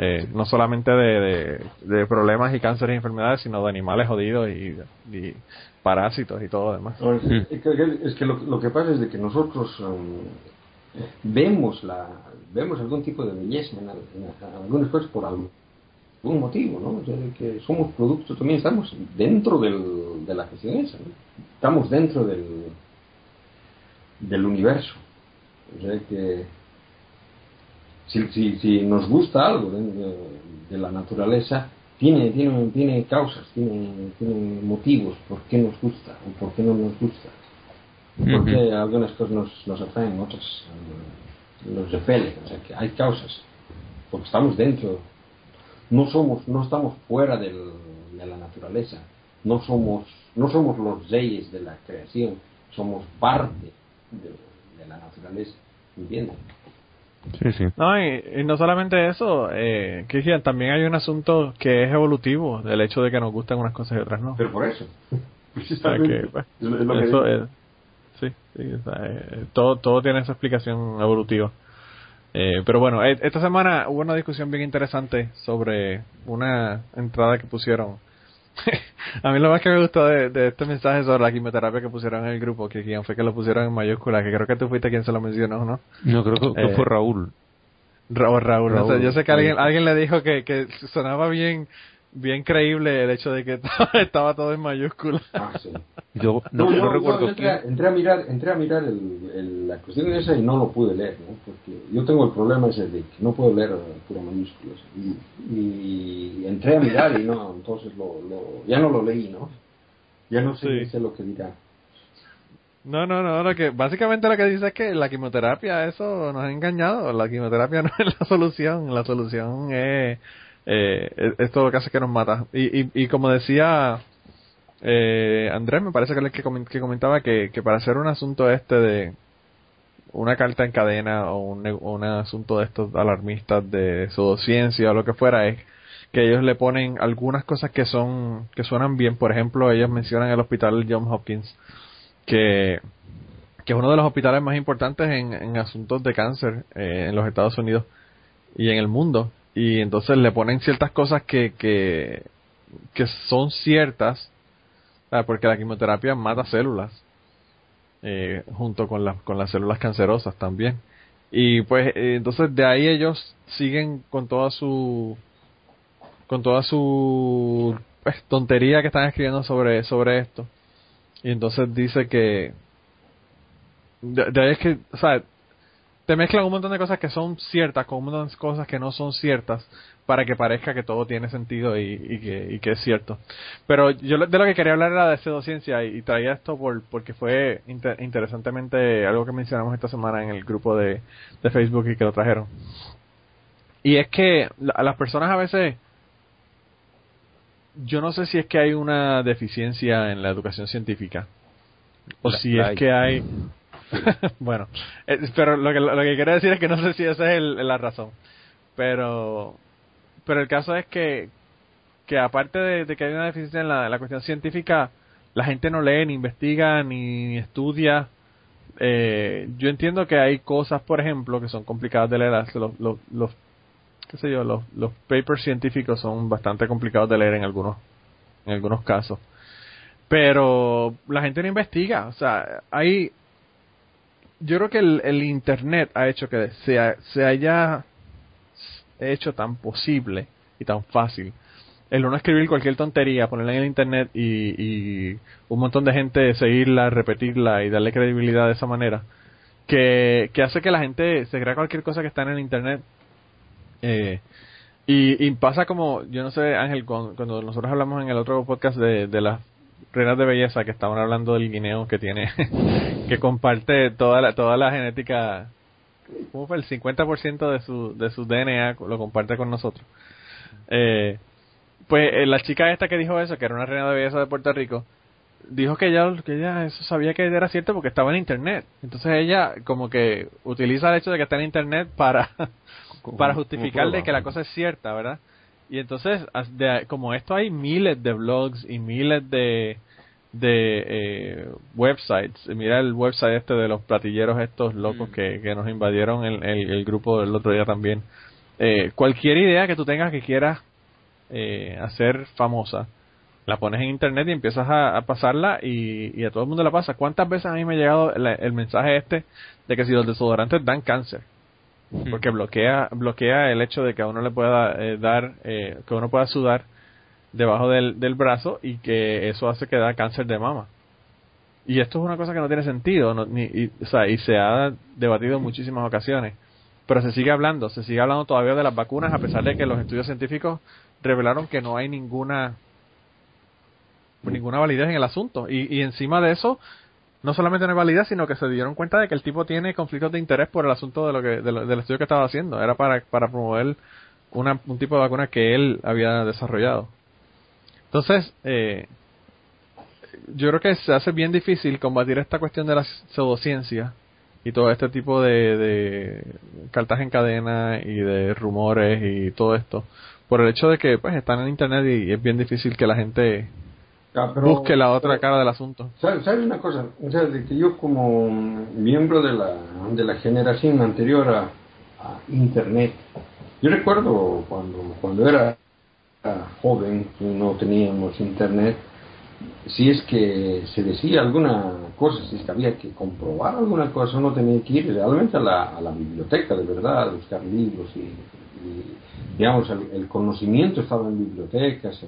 S3: Eh, no solamente de, de, de problemas y cánceres y enfermedades, sino de animales jodidos y, y parásitos y todo lo demás.
S4: No, es, es que, es que lo, lo que pasa es de que nosotros um, vemos la vemos algún tipo de belleza en, en algunas cosas por algún motivo, ¿no? O sea, de que somos productos, también estamos dentro del, de la cuestión esa, ¿no? Estamos dentro del, del universo. O sea que si, si, si nos gusta algo de, de- de la naturaleza, tiene, tiene, tiene causas, tiene, tiene motivos por qué nos gusta o por qué no nos gusta. Por qué algunas cosas nos, nos atraen, otras eh, nos repelen. O sea que hay causas. Porque estamos dentro. No somos, no estamos fuera del- de la naturaleza. No somos, no somos los reyes de la creación. Somos parte de, de la naturaleza. ¿Entiendes?
S5: Sí, sí.
S3: No, y, y no solamente eso, eh, Cristian, también hay un asunto que es evolutivo, del hecho de que nos gustan unas cosas y otras no.
S4: Pero por eso.
S3: O sea que, pues,
S4: Es lo- es lo que
S3: eso
S4: digo.
S3: es, sí, sí, o sea, eh, todo, todo tiene esa explicación evolutiva. Eh, pero bueno, eh, esta semana hubo una discusión bien interesante sobre una entrada que pusieron. a mí lo más que me gustó de, de este mensaje sobre la quimioterapia que pusieron en el grupo, que quien fue que lo pusieron en mayúscula, que creo que tú fuiste quien se lo mencionó, ¿no?
S5: No, creo que, que
S3: Eh,
S5: fue Raúl.
S3: Raúl, Raúl, no sé,
S5: Raúl,
S3: yo sé que alguien, alguien le dijo que, que sonaba bien bien creíble el hecho de que estaba todo en mayúscula.
S4: Ah, sí.
S5: Yo no,
S4: No, yo-
S5: no recuerdo
S4: yo entré, a-
S5: quién.
S4: entré a mirar, entré a mirar el, el- la cuestión esa y no lo pude leer, ¿no? Porque yo tengo el problema ese de que no puedo leer eh, pura mayúsculas. Y, y entré a mirar y no, entonces lo, lo, ya no lo leí, ¿no? Ya no sé,
S3: Sí.
S4: sé lo que dirá.
S3: No, no, no, lo que básicamente lo que dice es que la quimioterapia eso nos ha engañado, la quimioterapia no es la solución, la solución es eh, es, es todo lo que hace que nos mata. Y, y, y como decía eh, Andrés, me parece que el que, comen- que comentaba que, que para hacer un asunto este de una carta en cadena o un, un asunto de estos alarmistas de pseudociencia o lo que fuera es que ellos le ponen algunas cosas que son que suenan bien por ejemplo ellos mencionan el hospital John Hopkins que, que es uno de los hospitales más importantes en, en asuntos de cáncer eh, en los Estados Unidos y en el mundo. Y entonces le ponen ciertas cosas que, que, que son ciertas, porque la quimioterapia mata células, eh, junto con, las con las células cancerosas también. Y pues eh, entonces de ahí ellos siguen con toda su con toda su pues, tontería que están escribiendo sobre sobre esto y entonces dice que de ahí es que o sea te mezclan un montón de cosas que son ciertas con un montón de cosas que no son ciertas para que parezca que todo tiene sentido y, y que, y que es cierto. Pero yo de lo que quería hablar era de pseudociencia y, y traía esto por, porque fue inter- interesantemente algo que mencionamos esta semana en el grupo de, de Facebook y que lo trajeron. Y es que a las personas a veces, yo no sé si es que hay una deficiencia en la educación científica, o si es que hay... bueno, eh, pero lo que, lo que quiero decir es que no sé si esa es la razón. Pero, pero el caso es que, que aparte de, que hay una deficiencia en la, cuestión científica, la gente no lee, ni investiga, ni, estudia. Eh, yo entiendo que hay cosas, por ejemplo, que son complicadas de leer. Los, los, los qué sé yo, los, los papers científicos son bastante complicados de leer en algunos, en algunos casos. Pero la gente no investiga. O sea, hay. Yo creo que el, el Internet ha hecho que se, se haya hecho tan posible y tan fácil el uno escribir cualquier tontería, ponerla en el internet y, un montón de gente seguirla, repetirla y darle credibilidad de esa manera, que, hace que la gente se crea cualquier cosa que está en el internet. Eh, y, pasa como, yo no sé, Ángel, cuando, nosotros hablamos en el otro podcast de, de las reinas de belleza que estaban hablando del guineo que tiene, que comparte toda la, toda la genética, ¿cómo fue? El 50% de su, de su DNA lo comparte con nosotros. Eh, pues eh, la chica esta que dijo eso, que era una reina de belleza de Puerto Rico, dijo que ella, que ella eso sabía que era cierto porque estaba en internet. Entonces ella como que utiliza el hecho de que está en internet para, para justificar de que la cosa es cierta, ¿verdad? Y entonces, como esto hay miles de blogs y miles de, de eh, websites. Mira el website este de los platilleros estos locos mm. que, que nos invadieron el, el, grupo del otro día también. Eh, cualquier idea que tú tengas que quieras eh, hacer famosa, la pones en internet y empiezas a, pasarla y, a todo el mundo la pasa. ¿Cuántas veces a mí me ha llegado el, mensaje este de que si los desodorantes dan cáncer? Porque bloquea bloquea el hecho de que a uno le pueda eh, dar, eh, que uno pueda sudar debajo del, del brazo y que eso hace que da cáncer de mama. Y esto es una cosa que no tiene sentido, ni, y, o sea, y se ha debatido en muchísimas ocasiones. Pero se sigue hablando, se sigue hablando todavía de las vacunas, a pesar de que los estudios científicos revelaron que no hay ninguna ninguna validez en el asunto. Y, y encima de eso, no solamente no hay validez, sino que se dieron cuenta de que el tipo tiene conflictos de interés por el asunto de lo que del estudio que estaba haciendo. Era para, para promover una, un tipo de vacuna que él había desarrollado. Entonces, eh, yo creo que se hace bien difícil combatir esta cuestión de la pseudociencia y todo este tipo de, de cartas en cadena y de rumores y todo esto por el hecho de que pues están en internet y es bien difícil que la gente busque la otra cara del asunto.
S4: ¿Sabes, una cosa? O sea, de que yo como miembro de la, de la generación anterior a, internet, yo recuerdo cuando, cuando era joven y no teníamos internet, si es que se decía alguna cosa, si es que había que comprobar alguna cosa, uno tenía que ir realmente a la, a la biblioteca de verdad, a buscar libros y digamos, el, conocimiento estaba en bibliotecas,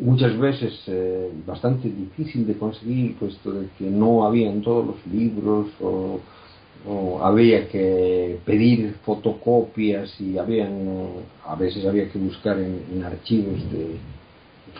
S4: muchas veces eh, bastante difícil de conseguir, puesto de que no habían todos los libros o, había que pedir fotocopias y habían, a veces había que buscar en archivos de,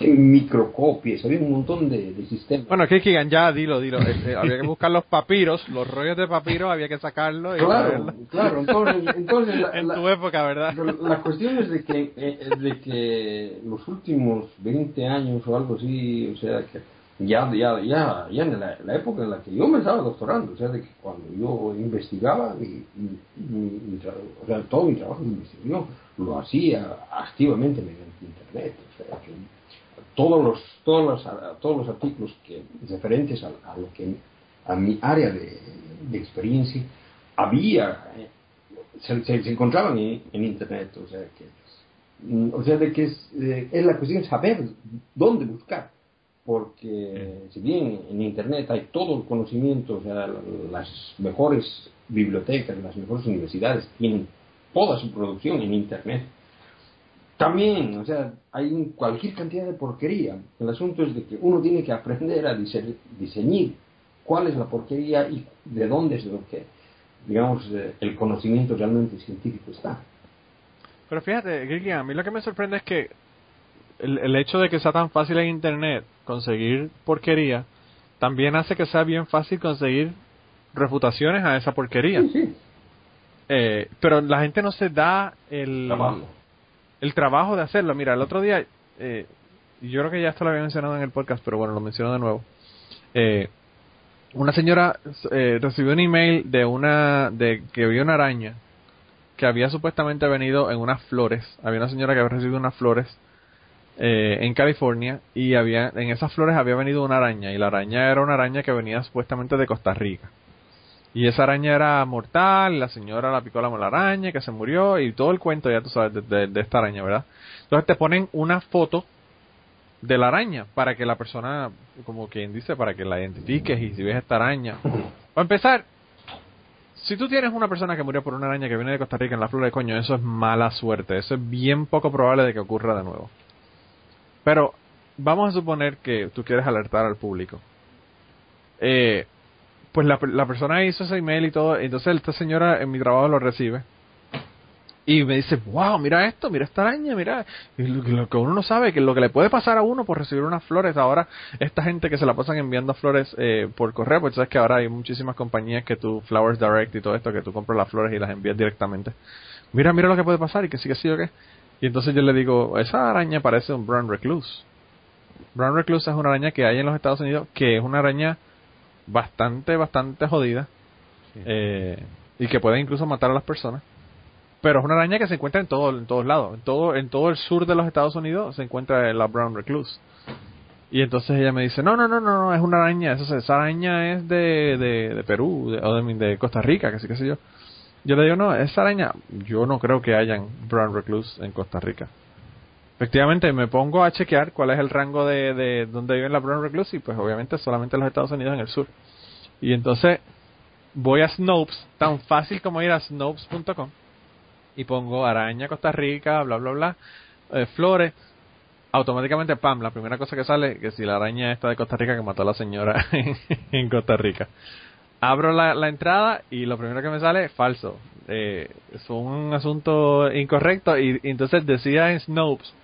S4: microcopias, había un montón de, sistemas.
S3: Bueno, que ya, dilo, dilo. Este, había que buscar los papiros, los rollos de papiro, había que sacarlos.
S4: claro, claro. Entonces,
S3: en tu época, ¿verdad?
S4: La cuestión es de que, eh, de que los últimos 20 años o algo así, o sea, que ya, ya, ya, ya en la, época en la que yo me estaba doctorando, o sea, de que cuando yo investigaba, y, o sea, todo mi trabajo de investigación lo hacía activamente mediante Internet, o sea, que todos los, todos los, todos los artículos que, referentes a, lo que, a mi área de, experiencia había, eh, se, encontraban en, Internet, o sea que, mm, o sea de que es, eh, es la cuestión saber dónde buscar porque si bien en Internet hay todo el conocimiento, o sea, las mejores bibliotecas, las mejores universidades tienen toda su producción en Internet, también, o sea, hay cualquier cantidad de porquería. El asunto es de que uno tiene que aprender a diseñar cuál es la porquería y de dónde es lo que, digamos, eh, el conocimiento realmente científico está.
S3: Pero fíjate, Gigi, a mí lo que me sorprende es que el, el, hecho de que sea tan fácil en Internet conseguir porquería, también hace que sea bien fácil conseguir refutaciones a esa porquería.
S4: Sí,
S3: Eh, pero la gente no se da el
S4: Trabajo.
S3: El trabajo de hacerlo. Mira, el otro día, eh, yo creo que ya esto lo había mencionado en el podcast, pero bueno, lo menciono de nuevo. Eh, una señora eh, recibió un email de una de que vio una araña que había supuestamente venido en unas flores. Había una señora que había recibido unas flores eh, en California y había en esas flores había venido una araña y la araña era una araña que venía supuestamente de Costa Rica. Y esa araña era mortal, la señora la picó la la araña, que se murió, y todo el cuento, ya tú sabes, de, de- de esta araña, ¿verdad? Entonces te ponen una foto de la araña para que la persona, como quien dice, para que la identifiques y si ves esta araña. Para empezar, si tú tienes una persona que murió por una araña que viene de Costa Rica en la flor de coño, eso es mala suerte, eso es bien poco probable de que ocurra de nuevo. Pero vamos a suponer que tú quieres alertar al público. Eh, pues la, la persona hizo ese email y todo, entonces esta señora en mi trabajo lo recibe y me dice, wow, mira esto, mira esta araña, mira, y lo, lo que uno no sabe, que lo que le puede pasar a uno por recibir unas flores, ahora esta gente que se la pasan enviando flores eh, por correo, pues sabes que ahora hay muchísimas compañías que tú, Flowers Direct y todo esto, que tú compras las flores y las envías directamente. Mira, mira lo que puede pasar y que sí, que sí o qué. Y entonces yo le digo, esa araña parece un brown recluse. Brown recluse es una araña que hay en los Estados Unidos, que es una araña bastante, bastante jodida. eh, y que puede incluso matar a las personas. Pero es una araña que se encuentra en todo, en todos lados. En todo, en todo el sur de los Estados Unidos se encuentra la brown recluse. Y entonces ella me dice, no, no, no, no, no, es una araña, eso, esa araña es de, de, de Perú, de, o de, de Costa Rica, que sí, que sé yo. Yo le digo, no, esa araña, yo no creo que hayan brown recluse en Costa Rica. Efectivamente, me pongo a chequear cuál es el rango de, de donde viven la brown recluse y pues obviamente solamente en los Estados Unidos en el sur. Y entonces voy a Snopes, tan fácil como ir a snopes.com y pongo araña Costa Rica, bla, bla, bla, eh, flores. Automáticamente, pam, la primera cosa que sale, que si la araña está de Costa Rica que mató a la señora en Costa Rica. Abro la, la entrada y lo primero que me sale es falso. Eh, es un asunto incorrecto y, y entonces decía en Snopes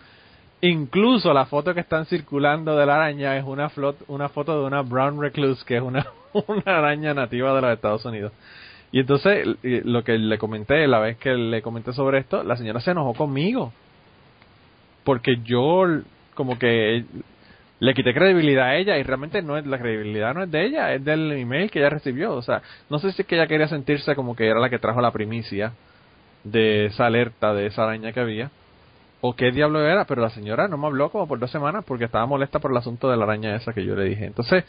S3: Incluso la foto que están circulando de la araña es una, una foto de una brown recluse, que es una, una araña nativa de los Estados Unidos. Y entonces, y lo que le comenté, la vez que le comenté sobre esto, la señora se enojó conmigo. Porque yo, como que le quité credibilidad a ella y realmente no es la credibilidad no es de ella, es del email que ella recibió. O sea, no sé si es que ella quería sentirse como que era la que trajo la primicia de esa alerta de esa araña que había o qué diablo era, pero la señora no me habló como por dos semanas porque estaba molesta por el asunto de la araña esa que yo le dije. Entonces,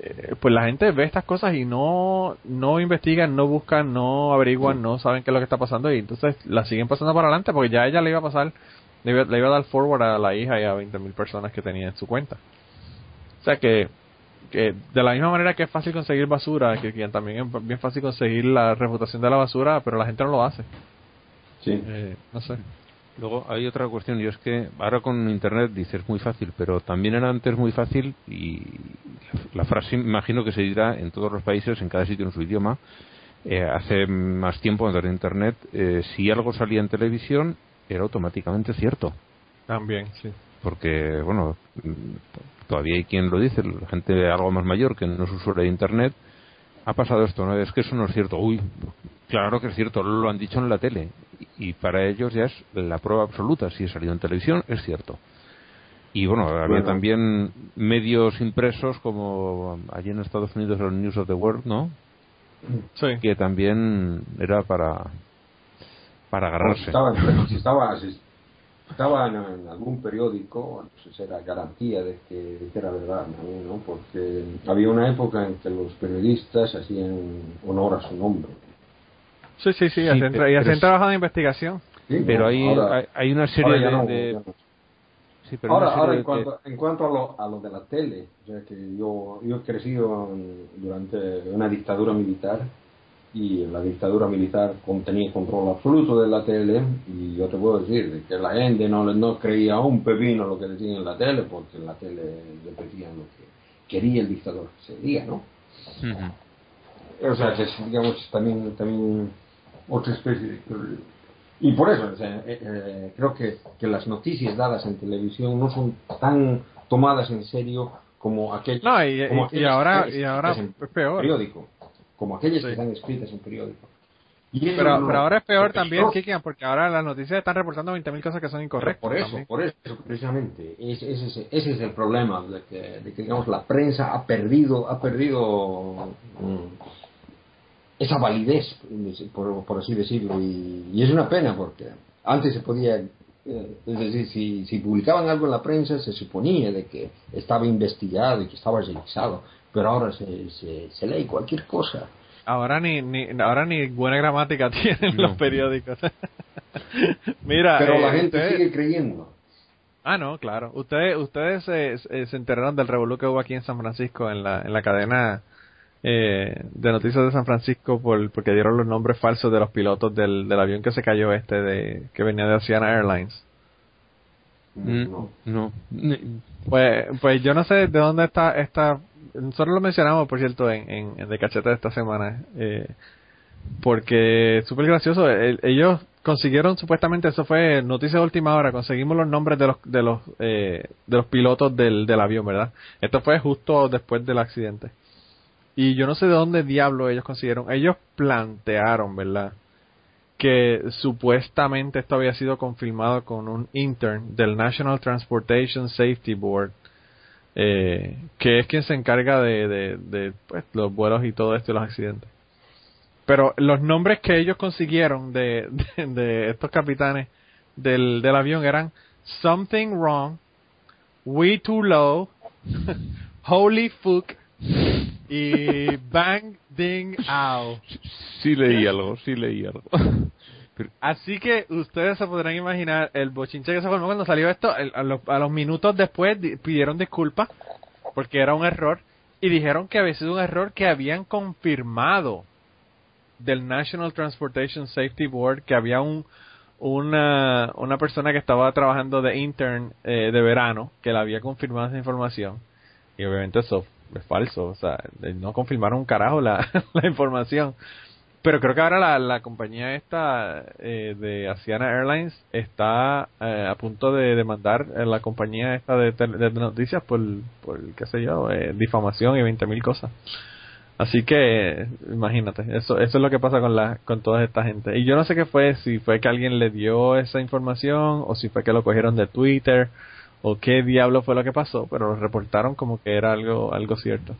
S3: eh, pues la gente ve estas cosas y no no investigan, no buscan, no averiguan, no saben qué es lo que está pasando y entonces la siguen pasando para adelante porque ya ella le iba a pasar, le iba, le iba a dar forward a la hija y a 20.000 personas que tenía en su cuenta. O sea que, que de la misma manera que es fácil conseguir basura, que, que también es bien fácil conseguir la reputación de la basura, pero la gente no lo hace.
S4: Sí.
S3: Eh, no sé.
S5: Luego hay otra cuestión y es que ahora con internet dices muy fácil, pero también era antes muy fácil y la frase imagino que se dirá en todos los países, en cada sitio en su idioma. Eh, hace más tiempo antes de internet, eh, si algo salía en televisión era automáticamente cierto,
S3: También, sí.
S5: porque bueno, todavía hay quien lo dice, la gente algo más mayor que no es usuario de internet. Ha pasado esto, ¿no? Es que eso no es cierto. Uy, claro que es cierto, lo han dicho en la tele. Y para ellos ya es la prueba absoluta. Si ha salido en televisión, es cierto. Y bueno, había también medios impresos como allí en Estados Unidos el News of the World, ¿no?
S3: Sí.
S5: Que también era para para agarrarse.
S4: estaba, si estaba, si estaba en, en algún periódico, pues era garantía de que, de que era verdad también, ¿no? Porque había una época en que los periodistas hacían honor a su nombre.
S3: Sí, sí, sí,
S5: Sí,
S3: hacen,
S5: pero-
S3: y hacen
S5: pero-
S3: trabajo de investigación.
S4: Sí,
S5: Pero
S4: ¿no?
S5: hay,
S4: Ahora-
S5: hay, hay una serie
S4: ya
S5: de,
S4: no,
S5: de-
S4: ya no.
S5: sí, pero
S4: Ahora, ahora
S5: de-
S4: en, cuanto, en cuanto a lo, a lo de la tele, o sea que yo, yo he crecido en- durante una dictadura militar y la dictadura militar con- tenía control absoluto de la tele y yo te puedo decir de que la gente no, le- no creía un pepino lo que decían en la tele porque en la tele repetían lo que quería el dictador ese día, ¿no?
S5: Ujú.
S4: O sea, que es, digamos, también, también otra especie de... Y por eso, o sea, eh, eh, creo que, que las noticias dadas en televisión no son tan tomadas en serio como aquellas,
S3: No, y-
S4: como
S3: y- y ahora-
S4: que
S3: y ahora es peor.
S4: periódico, como aquellas
S3: Sí.
S4: que están escritas en periódico. Y eso
S3: Pero,
S4: no-
S3: pero ahora es peor también, Kikian, porque ahora las noticias están reportando 20.000 cosas que son incorrectas.
S4: Por eso,
S3: también.
S4: por eso, precisamente. Es- ese, es, ese es el problema, de que, de que, digamos, la prensa ha perdido, ha perdido mm, esa validez, por, por así decirlo, y, y es una pena porque antes se podía, eh, es decir, si, si publicaban algo en la prensa se suponía de que estaba investigado y que estaba revisado, pero ahora se, se, se lee cualquier cosa.
S3: Ahora ni, ni ahora ni buena gramática tienen
S5: No.
S3: los periódicos. Mira,
S4: Pero
S3: eh,
S4: la gente
S3: ustedes-
S4: sigue creyendo.
S3: Ah, no, claro. Ustedes ustedes se, se- se enteraron del revolú que hubo aquí en San Francisco en la en la cadena eh, de noticias de San Francisco por porque dieron los nombres falsos de los pilotos del, del avión que se cayó este de que venía de Oceana Airlines.
S5: Mm,
S4: No.
S5: No. Ni-
S3: Pues, pues yo no sé de dónde está esta. Nosotros lo mencionamos, por cierto, en, en, en De Cachete de esta semana. Eh, porque es súper gracioso. el- ellos consiguieron, supuestamente, eso fue noticia de última hora, conseguimos los nombres de los de los eh, de los pilotos del, del avión, ¿verdad? Esto fue justo después del accidente. Y yo no sé de dónde diablo ellos consiguieron. Ellos plantearon, ¿verdad? que supuestamente esto había sido confirmado con un intern del National Transportation Safety Board, eh, que es quien se encarga de, de, de, pues, los vuelos y todo esto y los accidentes. Pero los nombres que ellos consiguieron de, de, de estos capitanes del, del avión eran Something Wrong, We Too Low, Holy Fuck y Bang Ding Ow.
S5: Sí leí algo, sí leí algo.
S3: Así que ustedes se podrán imaginar el bochinche que se formó cuando salió esto. a, los, a los minutos después di- pidieron disculpas porque era un error y dijeron que había sido un error que habían confirmado del National Transportation Safety Board que había un una, una persona que estaba trabajando de intern eh, de verano que le había confirmado esa información y obviamente eso es falso, o sea, no confirmaron un carajo la, la información. Pero creo que ahora la, la compañía esta eh, de Asiana Airlines está eh, a punto de demandar a la compañía esta de, noticias por, por qué sé yo, eh, difamación y 20 mil cosas. Así que, imagínate, eso, eso es lo que pasa con la, con toda esta gente. Y yo no sé qué fue, si fue que alguien le dio esa información, o si fue que lo cogieron de Twitter, o qué diablo fue lo que pasó, pero lo reportaron como que era algo, algo cierto.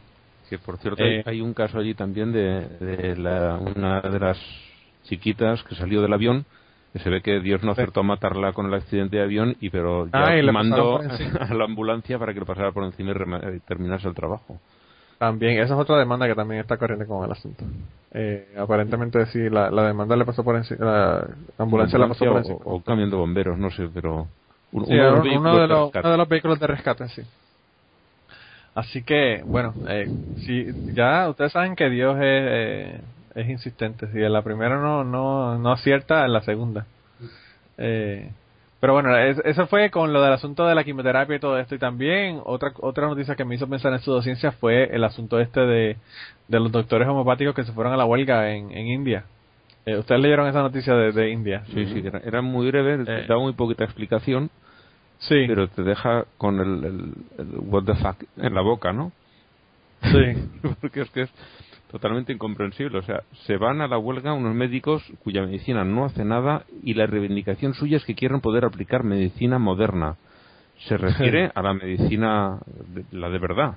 S5: Que por cierto,
S3: Eh,
S5: hay, un caso allí también de, de la, una de las chiquitas que salió del avión. Que se ve que Dios no acertó a matarla con el accidente de avión, y pero ya
S3: Ah, y
S5: mandó a la ambulancia para que le pasara por encima y, y terminase el trabajo.
S3: También, esa es otra demanda que también está corriendo con el asunto. Eh, aparentemente sí, la, la demanda le pasó por encima, la ambulancia la pasó por encima.
S5: o, o camión de bomberos, no sé, pero un-
S3: Sí,
S5: uno, de los
S3: de uno de los vehículos de rescate, sí. Así que, bueno, eh, si ya ustedes saben que Dios es, eh, es insistente. Si en la primera no, no, no acierta, en la segunda. Eh, pero bueno, es- eso fue con lo del asunto de la quimioterapia y todo esto. Y también otra otra noticia que me hizo pensar en pseudociencia fue el asunto este de, de los doctores homopáticos que se fueron a la huelga en, en India. Eh, ¿Ustedes leyeron esa noticia de, de India?
S5: Sí, sí, era muy breve,
S3: Eh.
S5: daba muy poquita explicación,
S3: Sí,
S5: pero te deja con el, el- el what the fuck en la boca, ¿no?
S3: sí.
S5: Porque es que es totalmente incomprensible. O sea, se van a la huelga unos médicos cuya medicina no hace nada y la reivindicación suya es que quieren poder aplicar medicina moderna. Se refiere a la medicina, de- la de verdad.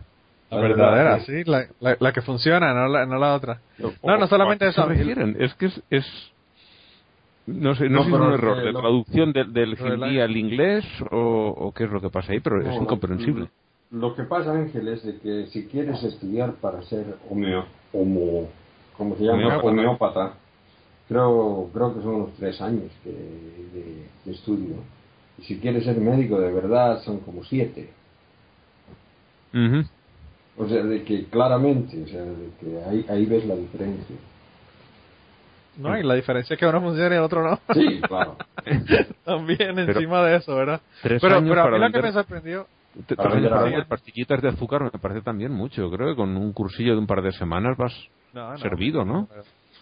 S3: La
S4: La
S3: verdadera,
S4: verdad,
S3: sí, la, la, la que funciona, no la, no la otra. No, no
S5: O-
S3: solamente
S5: o a qué
S3: eso.
S5: se refieren? Es que es, es- no sé, no,
S4: No,
S5: sé si es un error de
S4: lo-
S5: traducción del, del hindi al inglés o, o qué es lo que pasa ahí, pero es incomprensible.
S4: Lo que pasa, Ángel, es de que si quieres estudiar para ser homeo, homo, ¿cómo se llama?
S5: Homeópata.
S4: Homeópata. Creo, creo que son unos tres años que- de, de estudio. Y si quieres ser médico de verdad son como siete. O sea, de que claramente, o sea, de que ahí, ahí ves la diferencia.
S3: No, y la diferencia es que uno funciona y el otro no.
S4: Sí, claro.
S3: También
S5: Pero-
S3: encima de eso, ¿verdad?
S5: Tres
S3: Pero,
S5: años
S3: pero a
S5: para
S3: mí lo que me sorprendió...
S5: Te-
S4: Para vender
S5: para vender pastillitas de azúcar me parece también mucho. Creo que con un cursillo de un par de semanas vas
S3: No, no.
S5: servido, ¿no?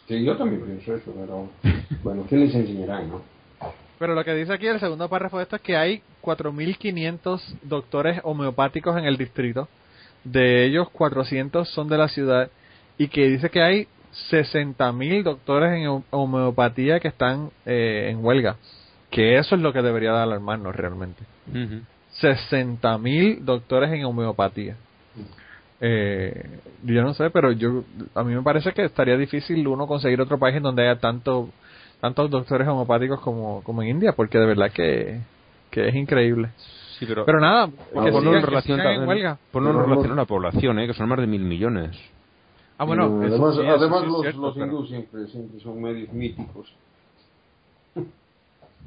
S4: Sí, yo también pienso eso, pero bueno, ¿qué les enseñarán, no?
S3: Pero lo que dice aquí el segundo párrafo de esto es que hay 4.500 doctores homeopáticos en el distrito. De ellos, 400 son de la ciudad. Y que dice que hay 60.000 doctores en homeopatía que están eh, en huelga. Que eso es lo que debería de alarmarnos realmente. 60.000 doctores en homeopatía. Eh, yo no sé, pero yo a mí me parece que estaría difícil uno conseguir otro país en donde haya tanto tantos doctores homeopáticos como, como en India, porque de verdad que, que es increíble.
S5: Sí, pero,
S3: Pero nada,
S5: Ah,
S3: que
S5: ponlo
S3: sigan-
S5: en
S3: que
S5: relación,
S3: sigan en huelga.
S5: ponlo en relación
S4: no-
S5: a la población, ¿eh? que son más de mil millones.
S3: Ah, bueno, eso
S4: además,
S3: sí, eso
S4: además
S3: sí es
S4: los,
S3: cierto,
S4: los
S3: pero-
S4: hindús siempre, siempre son medios míticos.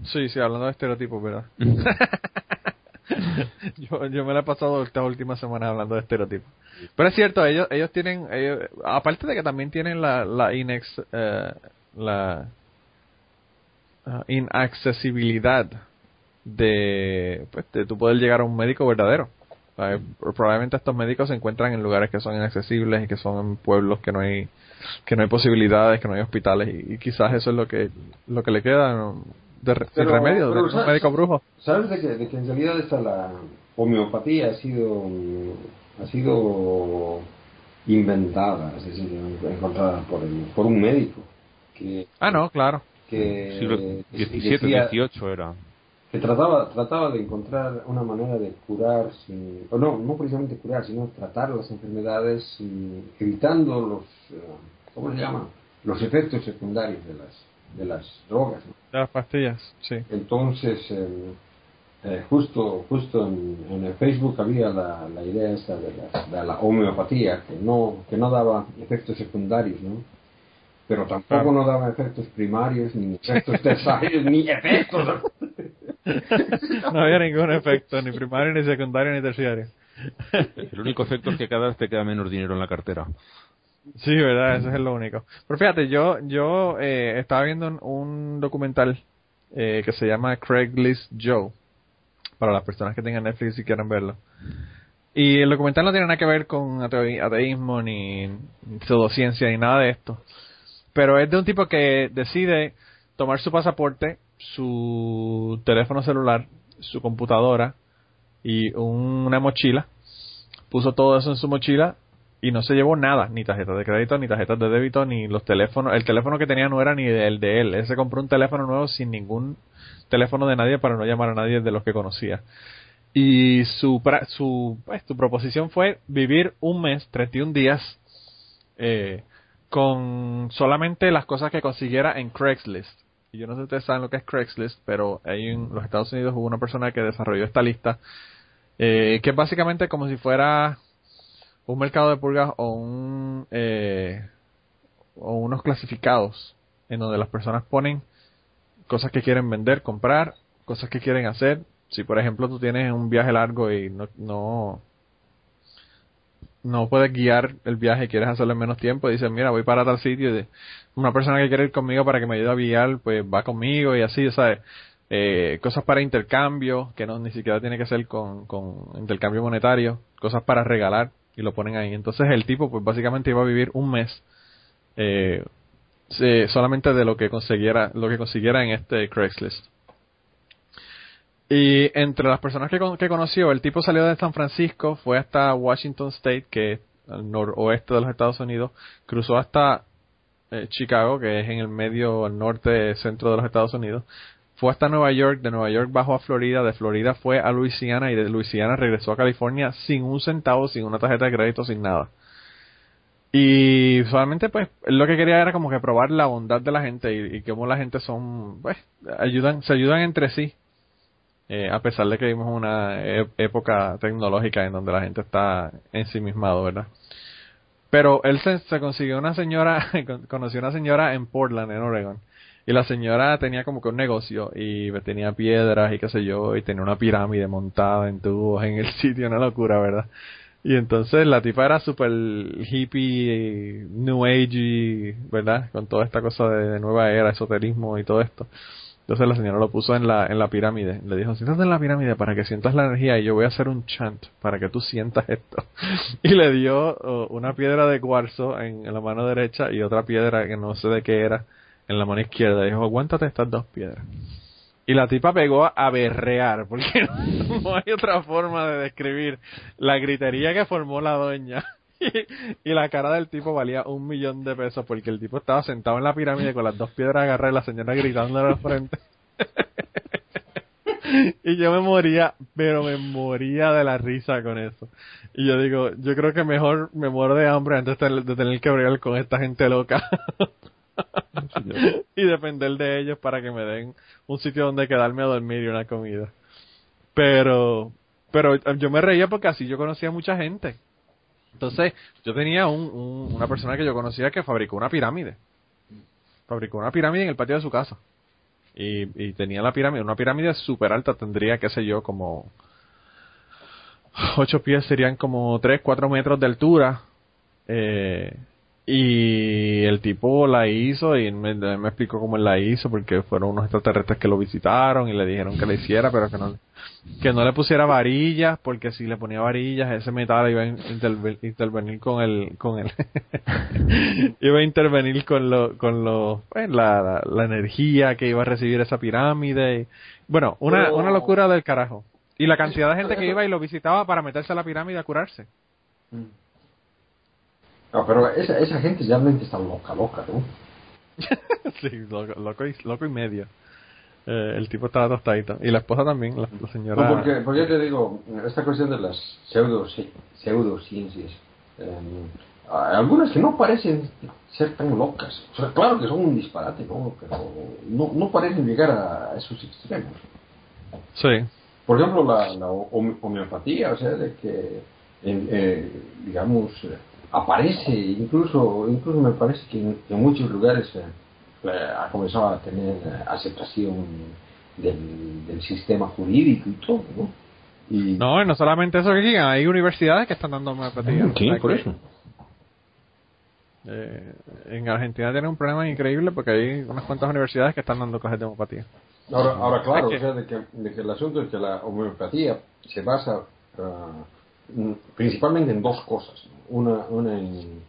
S3: Sí, sí, hablando de estereotipos, ¿verdad? yo, yo me la he pasado esta última semana hablando de estereotipos. Pero es cierto, ellos ellos tienen, ellos, aparte de que también tienen la, la inex, eh, la ah, inaccesibilidad de, pues, de tú poder llegar a un médico verdadero. Probablemente estos médicos se encuentran en lugares que son inaccesibles y que son en pueblos que no hay que no hay posibilidades, que no hay hospitales y, y quizás eso es lo que lo que le queda ¿no? de, re- sin
S4: Pero-
S3: remedio, de un
S4: ¿sabes?
S3: médico brujo.
S4: ¿Sabes de que, de que en realidad esta la homeopatía ha sido ha sido inventada, es decir, encontrada por, el- por un médico que,
S3: Ah, no, claro.
S4: que
S5: Siglo XVII, XVIII era.
S4: Que trataba trataba de encontrar una manera de curar sin, o no no precisamente curar sino tratar las enfermedades sin- evitando los eh, cómo se llama los efectos secundarios de las de las drogas.
S3: De las pastillas, sí.
S4: entonces eh, eh, justo justo en, en el Facebook había la, la idea esta de la, de la homeopatía que no que no daba efectos secundarios no pero tampoco
S3: Claro.
S4: no daba efectos primarios ni efectos terciarios ni efectos
S3: No había ningún efecto, ni primario, ni secundario, ni terciario.
S5: El único efecto es que cada vez te queda menos dinero en la cartera.
S3: Sí, verdad, eso es lo único. Pero fíjate, yo yo eh, estaba viendo un, un documental eh, que se llama Craigslist Joe, para las personas que tengan Netflix y quieran verlo. Y el documental no tiene nada que ver con ateísmo, ni pseudociencia, ni nada de esto. Pero es de un tipo que decide tomar su pasaporte, su teléfono celular, su computadora y un- una mochila. Puso todo eso en su mochila y no se llevó nada, ni tarjetas de crédito, ni tarjetas de débito, ni los teléfonos. El teléfono que tenía no era ni el de él. Él se compró un teléfono nuevo sin ningún teléfono de nadie para no llamar a nadie de los que conocía. Y su, su, pues, su proposición fue vivir un mes, 31 días, eh, con solamente las cosas que consiguiera en Craigslist. Y yo no sé si ustedes saben lo que es Craigslist, pero ahí en los Estados Unidos hubo una persona que desarrolló esta lista, eh, que es básicamente como si fuera un mercado de pulgas o un eh, o unos clasificados en donde las personas ponen cosas que quieren vender, comprar, cosas que quieren hacer. Si por ejemplo tú tienes un viaje largo y no no no puedes guiar el viaje, quieres hacerlo en menos tiempo, dices, mira, voy para tal sitio, y una persona que quiere ir conmigo para que me ayude a guiar, pues va conmigo y así, ¿sabes? Eh, cosas para intercambio, que no ni siquiera tiene que ser con, con intercambio monetario, cosas para regalar y lo ponen ahí. Entonces el tipo, pues básicamente iba a vivir un mes eh, solamente de lo que consiguiera, lo que consiguiera en este Craigslist. Y entre las personas que, con- que conoció, el tipo salió de San Francisco, fue hasta Washington State, que es al noroeste de los Estados Unidos, cruzó hasta eh, Chicago, que es en el medio, al norte, centro de los Estados Unidos, fue hasta Nueva York, de Nueva York bajó a Florida, de Florida fue a Luisiana y de Luisiana regresó a California sin un centavo, sin una tarjeta de crédito, sin nada. Y solamente pues lo que quería era como que probar la bondad de la gente y, y cómo la gente son, pues, ayudan, se ayudan entre sí. Eh, a pesar de que vivimos una e- época tecnológica en donde la gente está ensimismado, ¿verdad? Pero él se, consiguió una señora, con- conoció una señora en Portland, en Oregon. Y la señora tenía como que un negocio y tenía piedras y qué sé yo, y tenía una pirámide montada en tubos en el sitio, una locura, ¿verdad? Y entonces la tipa era súper hippie, new age, ¿verdad? Con toda esta cosa de, de nueva era, esoterismo y todo esto. Entonces la señora lo puso en la, en la pirámide. Le dijo, siéntate en la pirámide para que sientas la energía y yo voy a hacer un chant para que tú sientas esto. Y le dio oh, una piedra de cuarzo en, la mano derecha y otra piedra que no sé de qué era en la mano izquierda. Dijo, aguántate estas dos piedras. Y la tipa pegó a berrear, porque no hay otra forma de describir la gritería que formó la doña. y, la cara del tipo valía un millón de pesos porque el tipo estaba sentado en la pirámide con las dos piedras agarradas y la señora gritándole al frente. y yo me moría, pero me moría de la risa con eso. Y yo digo, yo creo que mejor me muero de hambre antes de tener que bregar con esta gente loca. y depender de ellos para que me den un sitio donde quedarme a dormir y una comida. Pero, pero yo me reía porque así yo conocía a mucha gente. Entonces, yo tenía un, una persona que yo conocía que fabricó una pirámide. Fabricó una pirámide en el patio de su casa. Y, y tenía la pirámide, una pirámide súper alta, tendría, qué sé yo, como... Ocho pies serían como tres, cuatro metros de altura. Eh, y el tipo la hizo y me, me, explicó cómo él la hizo porque fueron unos extraterrestres que lo visitaron y le dijeron que la hiciera pero que no que no le pusiera varillas porque si le ponía varillas ese metal iba a intervenir con el con el iba a intervenir con lo con lo pues, la, la, energía que iba a recibir esa pirámide bueno una, una locura del carajo. Y la cantidad de gente que iba y lo visitaba para meterse a la pirámide a curarse. Mm.
S4: No, pero esa, esa gente realmente está loca, loca, ¿no?
S3: sí, loco, y, loco y medio. Eh, el tipo estaba tostadito. Y la esposa también, la, señora.
S4: No, porque, porque yo te digo, esta cuestión de las pseudo, pseudociencias, eh, algunas que no parecen ser tan locas. O sea, claro que son un disparate, ¿no? Pero no, no parecen llegar a esos extremos.
S3: Sí.
S4: Por ejemplo, la, la homeopatía, o sea, de que, eh, digamos, aparece, incluso, incluso me parece que en, muchos lugares eh, ha comenzado a tener eh, aceptación del, sistema jurídico y todo, ¿no?
S3: Y, no, no solamente eso que digan, hay universidades que están dando homeopatía.
S5: Sí, por eso.
S3: Eh, en Argentina tiene un problema increíble porque hay unas cuantas universidades que están dando clases de homeopatía.
S4: Ahora, ahora claro, o sea, de que, de que el asunto es que la homeopatía se basa uh, principalmente en dos cosas. Una, una en,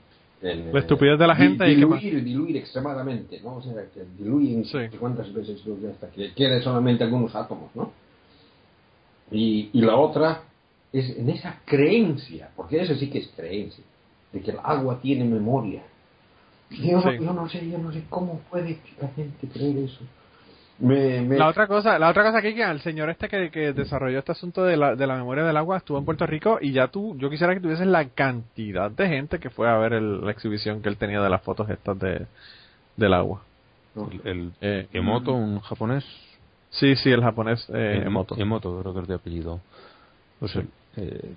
S3: la estupidez de la gente
S4: diluir, y diluir extremadamente, ¿no? O sea, que diluyen cuántas veces hasta que quede solamente algunos átomos, ¿no? Y, y la otra es en esa creencia, porque eso sí que es creencia, de que el agua tiene memoria. Yo, yo no sé, yo no sé cómo puede la gente creer eso.
S3: La otra cosa, la otra cosa que el señor este que, desarrolló este asunto de la, de la memoria del agua estuvo en Puerto Rico y ya tú, yo quisiera que tuvieses la cantidad de gente que fue a ver la exhibición que él tenía de las fotos estas de, del agua.
S5: El, eh, Emoto, un japonés.
S3: Sí, sí, el japonés eh, Emoto.
S5: Emoto, creo que es de apellido. Pues, eh,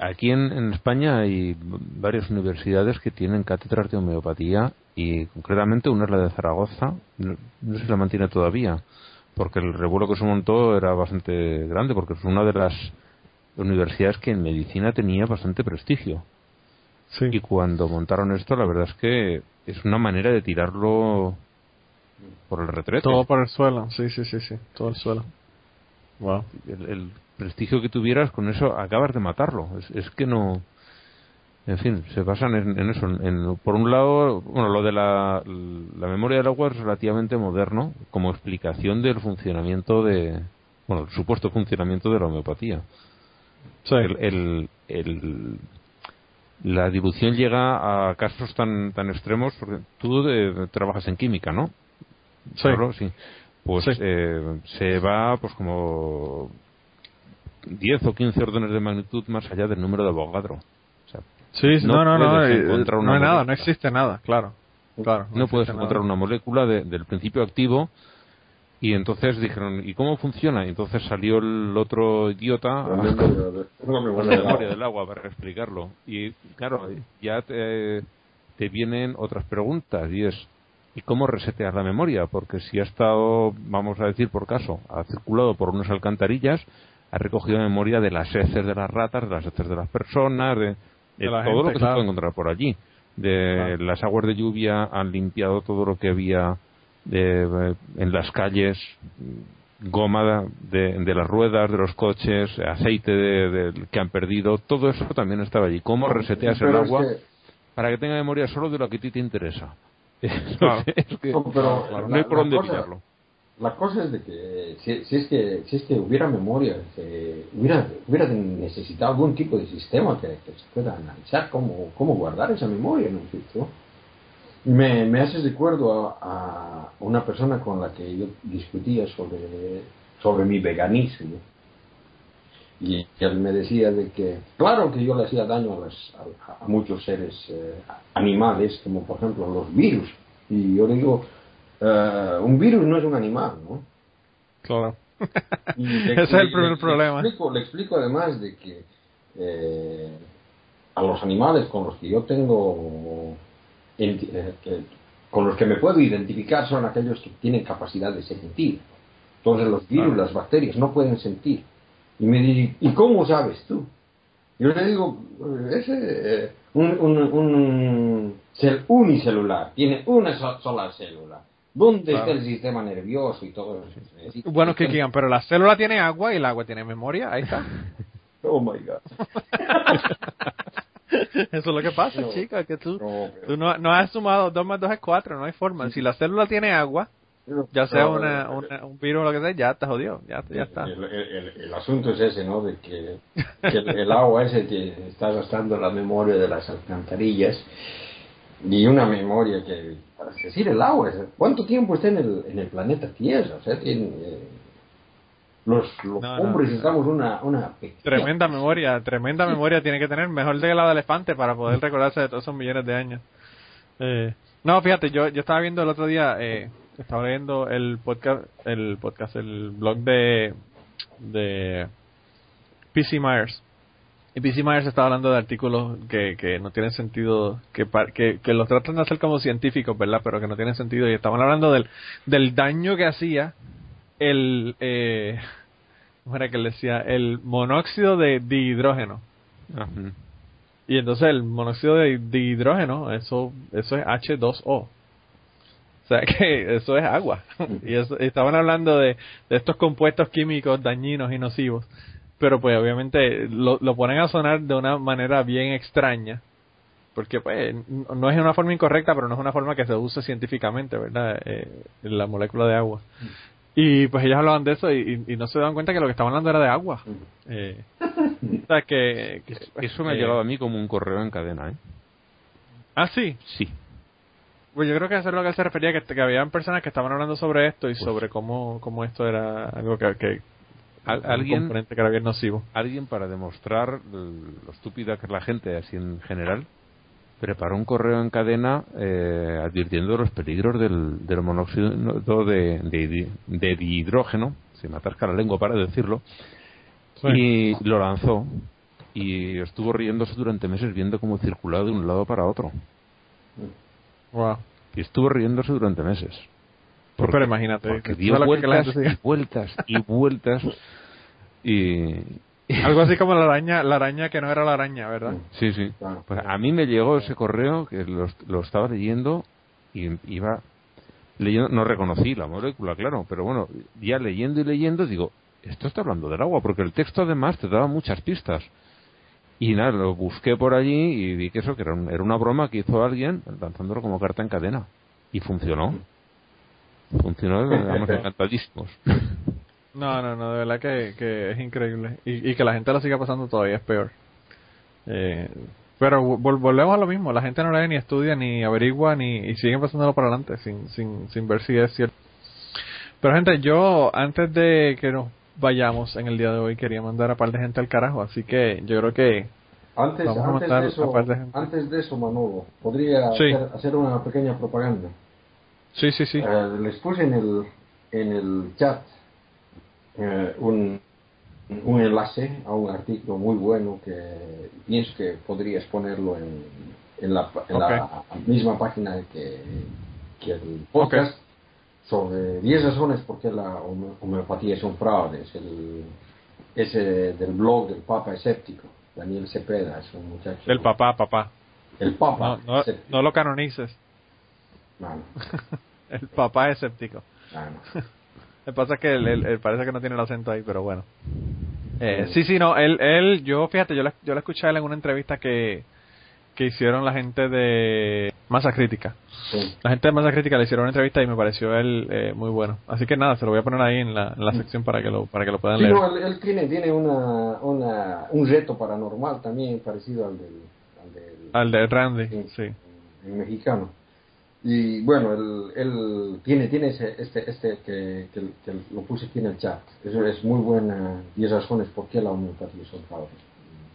S5: aquí en, en, España hay varias universidades que tienen cátedras de homeopatía y concretamente una es la de Zaragoza, no, sé si la mantiene todavía, porque el revuelo que se montó era bastante grande, porque es una de las universidades que en medicina tenía bastante prestigio. Y cuando montaron esto, la verdad es que es una manera de tirarlo por el retrete.
S3: Todo por el suelo, sí, sí, sí, sí, todo el suelo. Wow.
S5: El, prestigio que tuvieras con eso acabas de matarlo. es que no en fin, se basan en, eso. En, por un lado, bueno, lo de la, memoria del agua es relativamente moderno como explicación del funcionamiento de, bueno, el supuesto funcionamiento de la homeopatía. El, el, la dilución llega a casos tan, tan extremos, porque tú eh, trabajas en química, ¿no?
S3: Sí.
S5: sí. Pues eh, se va, pues como 10 o 15 órdenes de magnitud más allá del número de Avogadro.
S3: Sí, no, no, no, eh, no, hay nada, no existe nada, claro. claro
S5: no, puedes encontrar una molécula del principio activo y entonces dijeron, ¿y cómo funciona? Y entonces salió el otro idiota a la memoria del agua para explicarlo. Y claro, ya te, te vienen otras preguntas y es, ¿y cómo resetear la memoria? Porque si ha estado, vamos a decir por caso, ha circulado por unas alcantarillas, ha recogido memoria de las heces de las ratas, de las heces de las personas, de todo lo que se puede encontrar por allí. De las aguas de lluvia han limpiado todo lo que había de, en las calles, goma de, de, las ruedas de los coches, aceite de, que han perdido, todo eso también estaba allí. ¿Cómo reseteas el agua para que tenga memoria solo de lo que a ti te interesa? no, hay por dónde pillarlo.
S4: la cosa es de que si, si es que si es que hubiera memoria, hubiera, hubiera necesitado algún tipo de sistema que, que se pueda analizar cómo, cómo guardar esa memoria, ¿no es cierto? Me, me haces recuerdo a, a una persona con la que yo discutía sobre, sobre mi veganismo. Y él me decía de que, claro que yo le hacía daño a, las- a- a muchos seres eh, animales, como por ejemplo los virus. Y yo le digo, eh, un virus no es un animal, ¿no?
S3: Claro. Ese es el primer
S4: le-
S3: problema.
S4: Le explico, le explico además de que eh, a los animales con los que yo tengo, eh, con los que me puedo identificar son aquellos que tienen capacidad de sentir. Entonces los virus,
S3: Claro.
S4: las bacterias no pueden sentir. Y me dice, ¿y cómo sabes tú? Yo le digo, ese, eh, un, un, un cel- unicelular, tiene una so- sola célula. ¿Dónde
S3: Claro.
S4: está el sistema nervioso y todo eso?
S3: Bueno, que Kian, pero la célula tiene agua y el agua tiene memoria, ahí está.
S4: Oh my god.
S3: Eso es lo que pasa,
S4: No.
S3: chica, que tú,
S4: No,
S3: tú no, no has sumado 2 más 2 es 4, no hay forma. Si la célula tiene agua, ya sea
S4: No,
S3: una,
S4: pero-
S3: una- un virus o lo que sea, ya está jodido, ya, ya está.
S4: El, el- el- asunto es ese, ¿no? De que, que el, el agua ese que está gastando la memoria de las alcantarillas y una memoria que, para decir el agua, ¿cuánto tiempo está en el, en el planeta Tierra? O sea, tiene, eh, los, los
S3: No, no,
S4: hombres
S3: no.
S4: estamos una, una pequeña-
S3: Tremenda memoria, tremenda memoria tiene que tener, mejor de la de elefante para poder recordarse de todos esos millones de años. Eh, no, fíjate, yo, yo estaba viendo el otro día, eh, estaba leyendo el podcast, el podcast, el blog de, de PC Myers. Y PC Myers estaba hablando de artículos que, que no tienen sentido, que, que, que los tratan de hacer como científicos, ¿verdad? Pero que no tienen sentido. Y estaban hablando del, del daño que hacía el, eh, ¿cómo era que le decía? El monóxido de dihidrógeno. Y entonces el monóxido de dihidrógeno, eso, eso es H2O. O sea que eso es agua. Y eso, estaban hablando de, de estos compuestos químicos dañinos y nocivos. Pero pues obviamente lo, lo ponen a sonar de una manera bien extraña. Porque pues no es una forma incorrecta, pero no es una forma que se use científicamente, ¿verdad? Eh, la molécula de agua. Y pues ellos hablaban de eso y, y- y no se daban cuenta que lo que estaban hablando era de agua. Eh, o sea que... que,
S5: Eso me ha
S3: eh,
S5: llegado a mí como un correo en cadena, ¿eh?
S3: Ah, sí.
S5: Sí.
S3: Pues yo creo que eso es lo que él se refería, que, que habían personas que estaban hablando sobre esto y
S5: Pues-
S3: sobre cómo, cómo esto era algo que, que
S5: Al- alguien,
S3: componente que era bien nocivo.
S5: alguien para demostrar lo estúpida que es la gente así en general preparó un correo en cadena eh, advirtiendo los peligros del, del monóxido de, de, de dihidrógeno se me atasca la lengua para decirlo y lo lanzó y estuvo riéndose durante meses viendo cómo circulaba de un lado para otro
S3: Wow.
S5: y estuvo riéndose durante meses Porque-
S3: Pero imagínate,
S5: porque dio
S3: que
S5: vueltas
S3: gente
S5: y vueltas y vueltas y
S3: Algo así como la araña, la araña que no era la araña, ¿verdad?
S5: Sí, sí. Pues a mí me llegó ese correo que lo, lo estaba leyendo y iba leyendo, no reconocí la molécula, claro, pero bueno, ya leyendo y leyendo digo, esto está hablando del agua, porque el texto además te daba muchas pistas. Y nada, lo busqué por allí y vi que eso, que era, un- era una broma que hizo alguien lanzándolo como carta en cadena. Y funcionó. Funcionó, estamos encantadísimos.
S3: No, no, no, de verdad que, que es increíble. Y, y que la gente lo siga pasando todavía es peor. Eh, pero vol- volvemos a lo mismo, la gente no lee ni estudia ni averigua ni y siguen pasándolo para adelante sin, sin, sin ver si es cierto. Pero gente, yo antes de que nos vayamos en el día de hoy quería mandar a par de gente al carajo, así que yo creo que
S4: Antes,
S3: Vamos a
S4: antes, de
S3: a
S4: eso,
S3: par de gente.
S4: antes de eso, Manolo, podría
S3: Sí.
S4: hacer, hacer una pequeña propaganda.
S3: sí, sí, sí.
S4: Eh, les puse en el, en el chat eh, un, un enlace a un artículo muy bueno que pienso que podrías ponerlo en, en, la, en la misma página que, que el podcast sobre 10 razones por qué la home- homeopatía es un fraude. Es el, ese del blog del Papa Escéptico, Daniel Cepeda, es un muchacho.
S3: El papá, papá.
S4: El Papa
S3: No, no,
S4: Escéptico.
S3: no lo canonices.
S4: No, no,
S3: El papá es escéptico.
S4: no, no.
S3: Me pasa que él, él- él parece que no tiene el acento ahí, pero bueno. Eh, sí, sí, no, él, él, yo, fíjate, yo le, yo le escuché a él en una entrevista que, que hicieron la gente de Masa Crítica.
S4: Sí.
S3: La gente de Masa Crítica le hicieron una entrevista y me pareció él eh, muy bueno. Así que nada, se lo voy a poner ahí en la, en la sección para que lo para que lo puedan
S4: Sí,
S3: leer.
S4: no, él, él tiene, tiene una, una, un reto paranormal también parecido al del, al del
S3: Al de Randy, sí.
S4: en mexicano. Y bueno, él, él tiene, tiene ese, este, este que, que, que lo puse aquí en el chat. Eso es muy buena, 10 razones por qué la homeopatía son fraudes.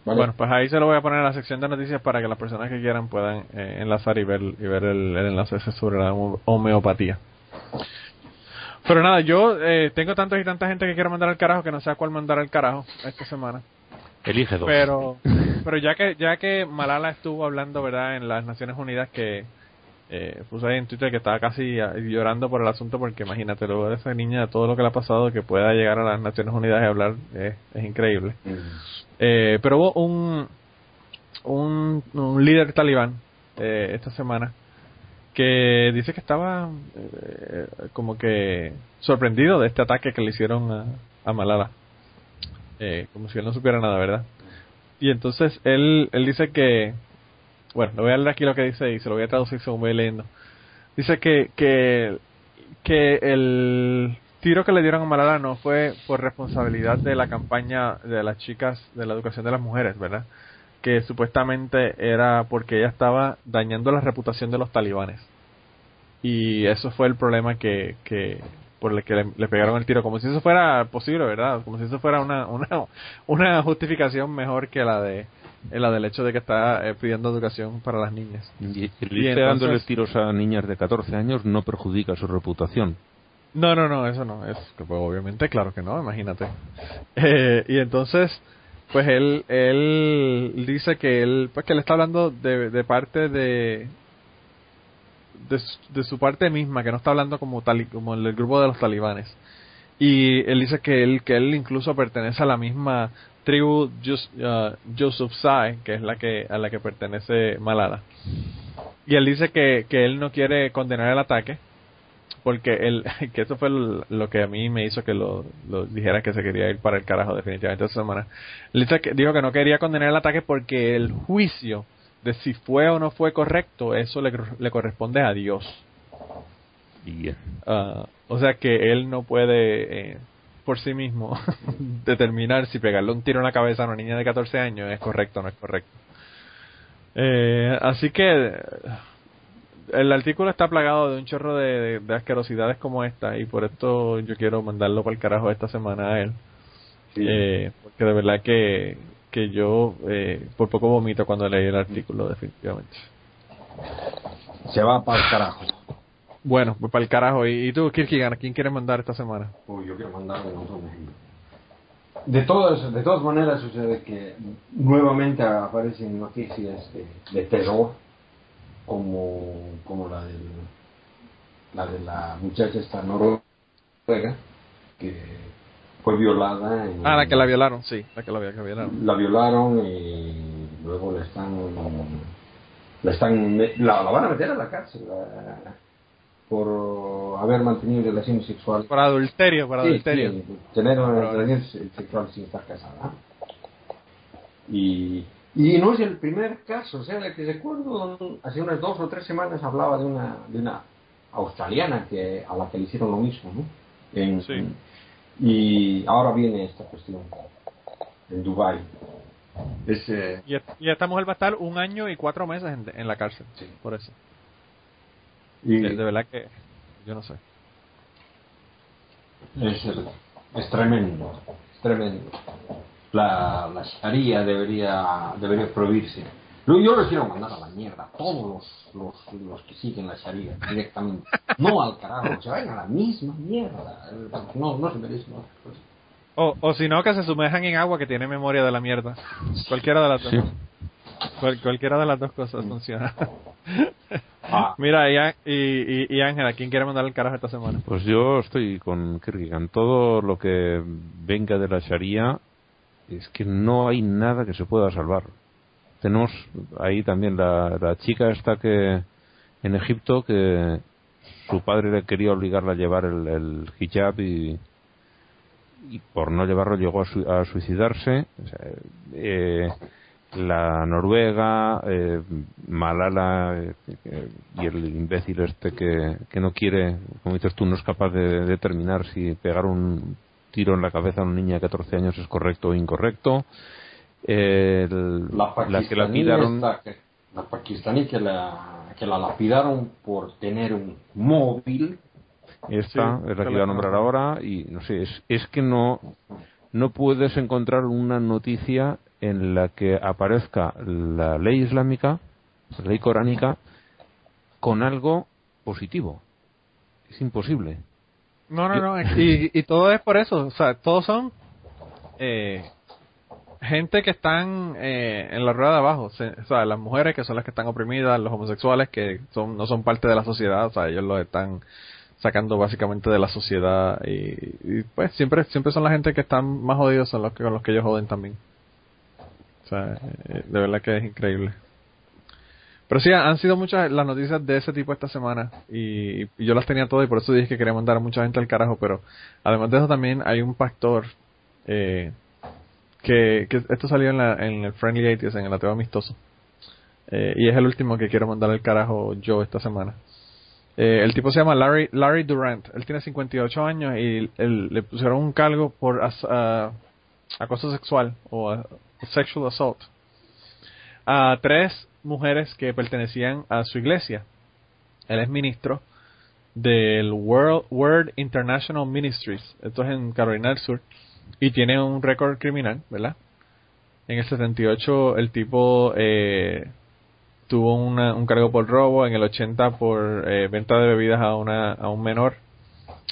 S4: ¿Vale?
S3: Bueno, pues ahí se lo voy a poner en la sección de noticias para que las personas que quieran puedan eh, enlazar y ver y ver el, el enlace ese sobre la homeopatía. Pero nada, yo eh, tengo tantos y tanta gente que quiero mandar al carajo que no sé a cuál mandar al carajo esta semana.
S5: Elige dos.
S3: Pero, pero ya que ya que Malala estuvo hablando, verdad, en las Naciones Unidas que eh, puso ahí en Twitter que estaba casi ah, llorando por el asunto porque imagínate luego de esa niña todo lo que le ha pasado que pueda llegar a las Naciones Unidas y hablar eh, es increíble.
S4: Mm.
S3: Eh, pero hubo un, un, líder talibán eh, esta semana que dice que estaba eh, como que sorprendido de este ataque que le hicieron a, a Malala. Eh, como si él no supiera nada, ¿verdad? Y entonces él, él dice que, bueno, le voy a leer aquí lo que dice y se lo voy a traducir según voy leyendo. Dice que, que, que el tiro que le dieron a Malala no fue por responsabilidad de la campaña de las chicas de la educación de las mujeres, ¿verdad? Que supuestamente era porque ella estaba dañando la reputación de los talibanes. Y eso fue el problema que, que por el que le, le pegaron el tiro, como si eso fuera posible, ¿verdad? Como si eso fuera una, una, una justificación mejor que la de la del hecho de que está eh, pidiendo educación para las niñas.
S5: Y
S3: Y entonces-
S5: dándole tiros a niñas de 14 años no perjudica su reputación.
S3: No, no, no, eso no. Es pues, obviamente, claro que no, imagínate. Eh, y entonces, pues él, él dice que él, pues que él está hablando de, parte de, de, su- parte misma, que no está hablando como tal, como el, grupo de los talibanes. Y él dice que él, que él incluso pertenece a la misma tribu Yus- uh, Yusufzai, que es la que, a la que pertenece Malala. Y él dice que, que él no quiere condenar el ataque, porque él, que eso fue lo que a mí me hizo que lo, lo dijera que se quería ir para el carajo definitivamente esta semana. Que, dijo que no quería condenar el ataque porque el juicio de si fue o no fue correcto, eso le, le corresponde a Dios. Ah, o sea que él no puede eh, por sí mismo determinar si pegarle un tiro en la cabeza a una niña de 14 años es correcto o no es correcto. Eh, así que el artículo está plagado de un chorro de, de- de asquerosidades como esta y por esto yo quiero mandarlo para el carajo esta semana a él.
S4: Sí.
S3: Eh, porque de verdad que, que yo eh, por poco vomito cuando leí el artículo definitivamente.
S4: Se va para el carajo.
S3: Bueno, pues para el carajo. ¿Y, y tú, Kierkegaard, a quién quieres mandar esta semana?
S4: Uy, yo quiero mandar de gente. De todas, de todas maneras sucede que nuevamente aparecen noticias de, de terror como, como la, del, la de la muchacha esta noruega que fue violada. En,
S3: Ah, la que la violaron, sí, la que la, que violaron.
S4: la violaron y luego la están la están la, la van a meter a la cárcel la- por haber mantenido relaciones sexuales
S3: Por adulterio, por adulterio.
S4: sí, tener una relación se- sexual sin estar casada. Y, y no es el primer caso, o sea, de que recuerdo hace unas dos o tres semanas hablaba de una, de una australiana que a la que le hicieron lo mismo, ¿no? En-
S3: Sí.
S4: Y ahora viene esta cuestión en Dubai. Es, eh,
S3: Y, et- y esta mujer va a estar un año y cuatro meses en, en la cárcel.
S4: Sí.
S3: Por eso.
S4: y
S3: De, de verdad que yo no sé.
S4: Es, es tremendo, es tremendo. La, la Sharia debería, debería prohibirse. Yo, yo los quiero mandar a la mierda, todos los, los, los que siguen la Sharia directamente. No al carajo, se vayan a la misma mierda. No, no se merecen cosa.
S3: O, o si no, que se sumerjan en agua que tiene memoria de la mierda. Cualquiera de las dos.
S5: Sí.
S3: Cual- cualquiera de las dos cosas funciona.
S4: Ah.
S3: Mira, y, Ángela, ¿quién quiere mandar el carajo esta semana?
S5: Pues yo estoy con Kierkegaard. Todo lo que venga de la Sharia es que no hay nada que se pueda salvar. Tenemos ahí también la, la chica esta que en Egipto que su padre le quería obligarla a llevar el, el hijab y, por no llevarlo llegó a, sui- a suicidarse. Eh, la Noruega, eh, Malala eh, y el imbécil este que, que no quiere, como dices tú, no es capaz de determinar si pegar un tiro en la cabeza a una niña de 14 años es correcto o incorrecto. El-
S4: La
S5: la que
S4: esta que- la pakistaní que la, que la lapidaron por tener un móvil.
S5: Esta
S3: Sí,
S5: es la que iba a
S3: la-
S5: nombrar ahora y no sé, es, es que no, no puedes encontrar una noticia en la que aparezca la ley islámica, la ley coránica, con algo positivo. Es imposible.
S3: No, no, no. Y, y todo es por eso. O sea, todos son eh, gente que están eh, en la rueda de abajo. Se- O sea, las mujeres que son las que están oprimidas, los homosexuales que son no son parte de la sociedad. O sea, ellos los están sacando básicamente de la sociedad. Y, y, pues siempre siempre son la gente que están más jodidos son los que, con los que ellos joden también. O sea, eh, de verdad que es increíble. Pero sí, han sido muchas las noticias de ese tipo esta semana y, yo las tenía todas y por eso dije que quería mandar a mucha gente al carajo, pero además de eso también hay un pastor eh, que, esto salió en, la, en el Friendly Atheist, en el ateo amistoso. Eh, y es el último que quiero mandar al carajo yo esta semana. Eh, el tipo se llama Larry, Larry Durant, él tiene 58 años y le pusieron un cargo por as- ah, acoso sexual o ah, sexual assault a tres mujeres que pertenecían a su iglesia. Él es ministro del World Word International Ministries, esto es en Carolina del Sur, y tiene un récord criminal, ¿verdad? En el 78 el tipo eh, tuvo un cargo por robo, en el 80 por eh, venta de bebidas a, una, a un menor,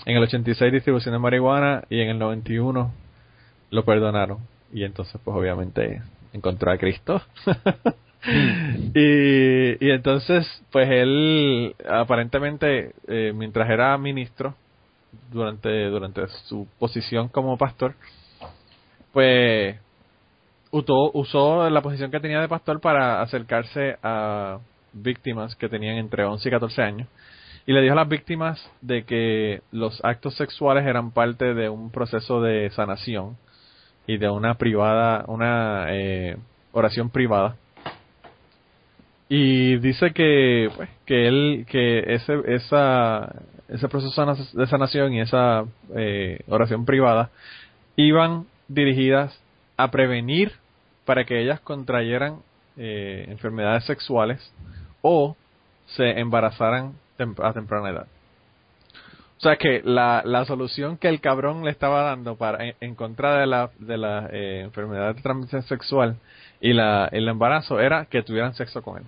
S3: en el 86 distribución de marihuana y en el 91 lo perdonaron. Y entonces pues obviamente encontró a Cristo. y, y entonces pues él aparentemente eh, mientras era ministro durante durante su posición como pastor pues usó, usó la posición que tenía de pastor para acercarse a víctimas que tenían entre 11 y 14 años y le dijo a las víctimas de que los actos sexuales eran parte de un proceso de sanación y de una privada, una eh, oración privada. Y dice que, pues, que él, que ese, esa, ese proceso de sanación y esa eh, oración privada iban dirigidas a prevenir para que ellas contrayeran eh, enfermedades sexuales o se embarazaran a temprana edad. O sea que la, la solución que el cabrón le estaba dando para en, en contra de la, de la eh, enfermedad de transmisión sexual y la, el embarazo era que tuvieran sexo con él.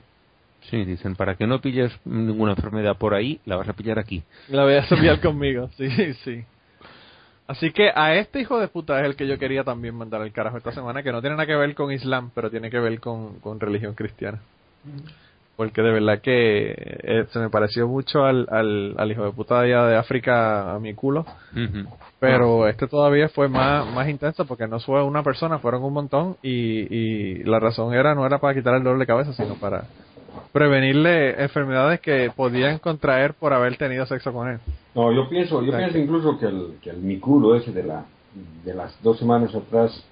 S5: Sí, dicen, para que no pilles ninguna enfermedad por ahí, la vas a pillar aquí.
S3: La voy a enviar conmigo, sí, sí. Así que a este hijo de puta es el que yo quería también mandar al carajo esta semana, que no tiene nada que ver con Islam, pero tiene que ver con, con religión cristiana. Porque de verdad que eh, se me pareció mucho al, al, al hijo de puta de allá de África a mi culo. Pero este todavía fue más, más intenso porque no fue una persona, fueron un montón y, y la razón era no era para quitar el dolor de cabeza, sino para prevenirle enfermedades que podían contraer por haber tenido sexo con él.
S4: No, yo pienso, yo pienso incluso que el, que el miculo ese de la de las dos semanas atrás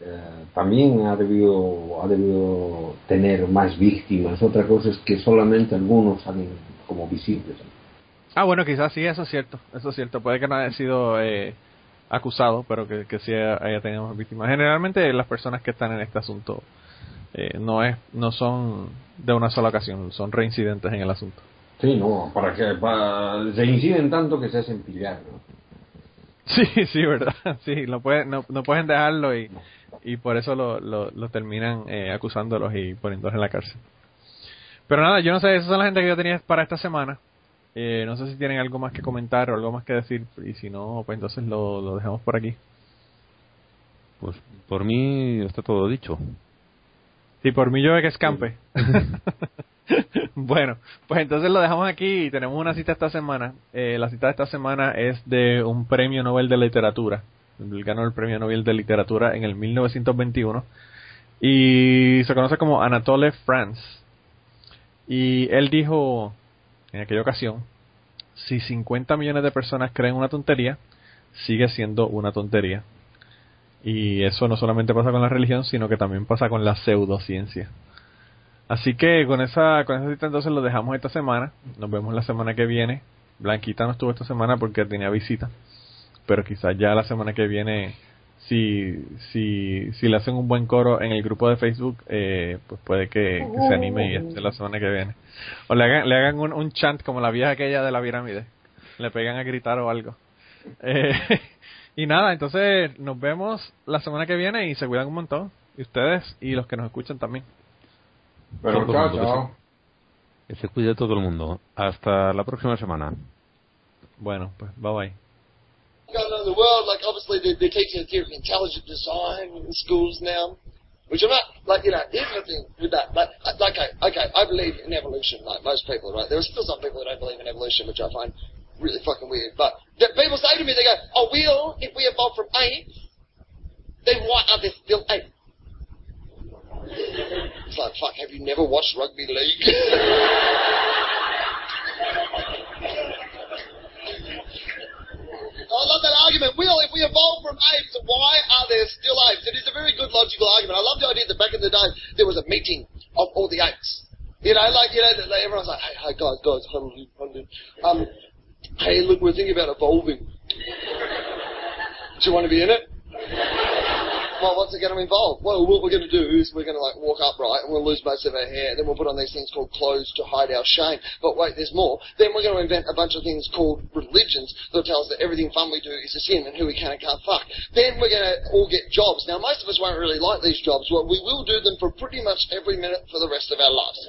S4: eh, también ha debido ha debido tener más víctimas. Otra cosa es que solamente algunos salen como visibles.
S3: Ah, bueno, quizás sí, eso es cierto, eso es cierto. Puede que no haya sido eh, acusado, pero que, que sí haya tenido más víctimas. Generalmente las personas que están en este asunto eh, no es no son de una sola ocasión, son reincidentes en el asunto.
S4: Sí, no, para que para- se inciden tanto que se hacen pillar. ¿no?
S3: Sí, sí, verdad. Sí, no, pueden no, no pueden dejarlo y, y por eso lo, lo, lo terminan eh, acusándolos y poniéndolos en la cárcel. Pero nada, yo no sé, esas son las gente que yo tenía para esta semana. Eh, no sé si tienen algo más que comentar o algo más que decir y si no, pues entonces lo, lo dejamos por aquí.
S5: Pues por mí está todo dicho.
S3: Sí, por mí yo que escampe. bueno, pues entonces lo dejamos aquí y tenemos una cita esta semana. Eh, la cita de esta semana es de un premio Nobel de Literatura. Él ganó el premio Nobel de Literatura en el 1921 y se conoce como Anatole France. Y él dijo en aquella ocasión, si 50 millones de personas creen una tontería, sigue siendo una tontería. Y eso no solamente pasa con la religión, sino que también pasa con la pseudociencia. Así que con esa, con esa cita entonces lo dejamos esta semana. Nos vemos la semana que viene. Blanquita no estuvo esta semana porque tenía visita. Pero quizás ya la semana que viene, si, si, si le hacen un buen coro en el grupo de Facebook, eh, pues puede que, se anime y esté la semana que viene. O le hagan, le hagan un, un chant como la vieja aquella de la pirámide. Le pegan a gritar o algo. Eh, y nada, entonces nos vemos la semana que viene y se cuidan un montón. Y ustedes y los que nos escuchan también.
S4: Pero
S5: Todo
S4: chao,
S5: el mundo,
S4: chao.
S5: Que se cuide todo el mundo. Hasta la próxima semana.
S3: Bueno, pues bye bye.
S6: going on in the world, like obviously they're, they're teaching the theory of intelligent design in schools now, which I'm not, like, you know, here's the thing with that, like, okay, okay, I believe in evolution, like most people, right? There are still some people that don't believe in evolution, which I find really fucking weird, but that people say to me, they go, oh, we'll, if we evolve from apes, then why are there still apes? It's like, fuck, have you never watched rugby league? I love that argument. Will, if we evolved from apes, why are there still apes? It is a very good logical argument. I love the idea that back in the day there was a meeting of all the apes. You know, like, you know, everyone's like, hey, hey, guys, guys, hold on. Um, hey, look, we're thinking about evolving. Do you want to be in it? Well, what's it going to involve? Well, what we're going to do is we're going to like walk upright and we'll lose most of our hair. Then we'll put on these things called clothes to hide our shame. But wait, there's more. Then we're going to invent a bunch of things called religions that tell us that everything fun we do is a sin and who we can and can't fuck. Then we're going to all get jobs. Now, most of us won't really like these jobs, but we will do them for pretty much every minute for the rest of our lives.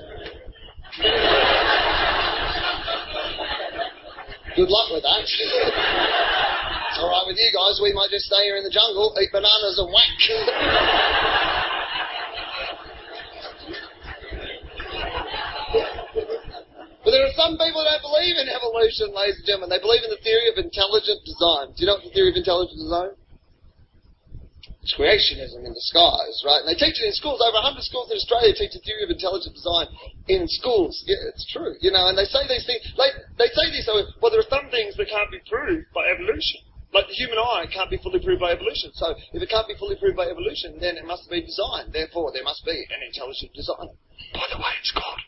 S6: Good luck with that. It's all right with you guys. We might just stay here in the jungle, eat bananas, and whack. but there are some people that don't believe in evolution, ladies and gentlemen. They believe in the theory of intelligent design. Do you know what the theory of intelligent design? It's creationism in disguise, right? And they teach it in schools. Over 100 schools in Australia teach the theory of intelligent design in schools. Yeah, it's true. You know, and they say these things, like, they say these, so, well, there are some things that can't be proved by evolution. Like the human eye can't be fully proved by evolution. So if it can't be fully proved by evolution, then it must be designed. Therefore, there must be an intelligent designer. By the way, it's God.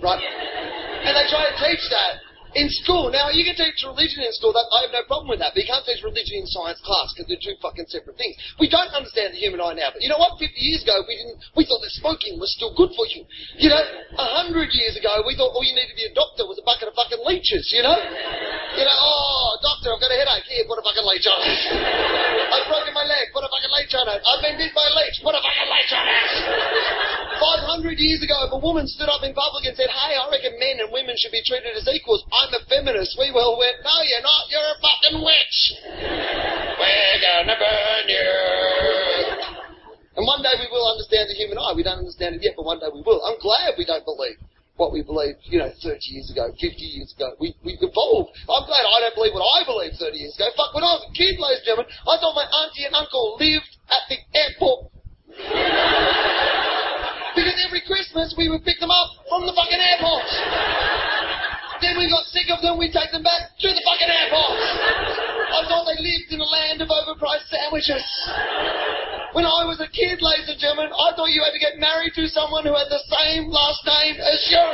S6: Right? And they try to teach that in school. Now, you can teach religion in school. That, I have no problem with that. But you can't teach religion in science class because they're two fucking separate things. We don't understand the human eye now. But you know what? 50 years ago, we didn't. We thought that smoking was still good for you. You know, a hundred years ago, we thought all you needed to be a doctor was a bucket of fucking leeches. You know. You know, oh, doctor, I've got a headache. Here, put a fucking leech on it. I've broken my leg. Put a fucking leech on it. I've been bit by a leech. Put a fucking leech on it. 500 years ago, if a woman stood up in public and said, hey, I reckon men and women should be treated as equals, I'm a feminist, we will win. no, you're not, you're a fucking witch. We're gonna burn you. And one day we will understand the human eye. We don't understand it yet, but one day we will. I'm glad we don't believe what we believed, you know, 30 years ago, 50 years ago. We, we evolved. I'm glad I don't believe what I believed 30 years ago. Fuck, when I was a kid, ladies and gentlemen, I thought my auntie and uncle lived at the airport. Because every Christmas we would pick them up from the fucking airport. Then we got sick of them, we take them back to the fucking airport. I thought they lived in a land of overpriced sandwiches. When I was a kid, ladies and gentlemen, I thought you had to get married to someone who had the same last name as you.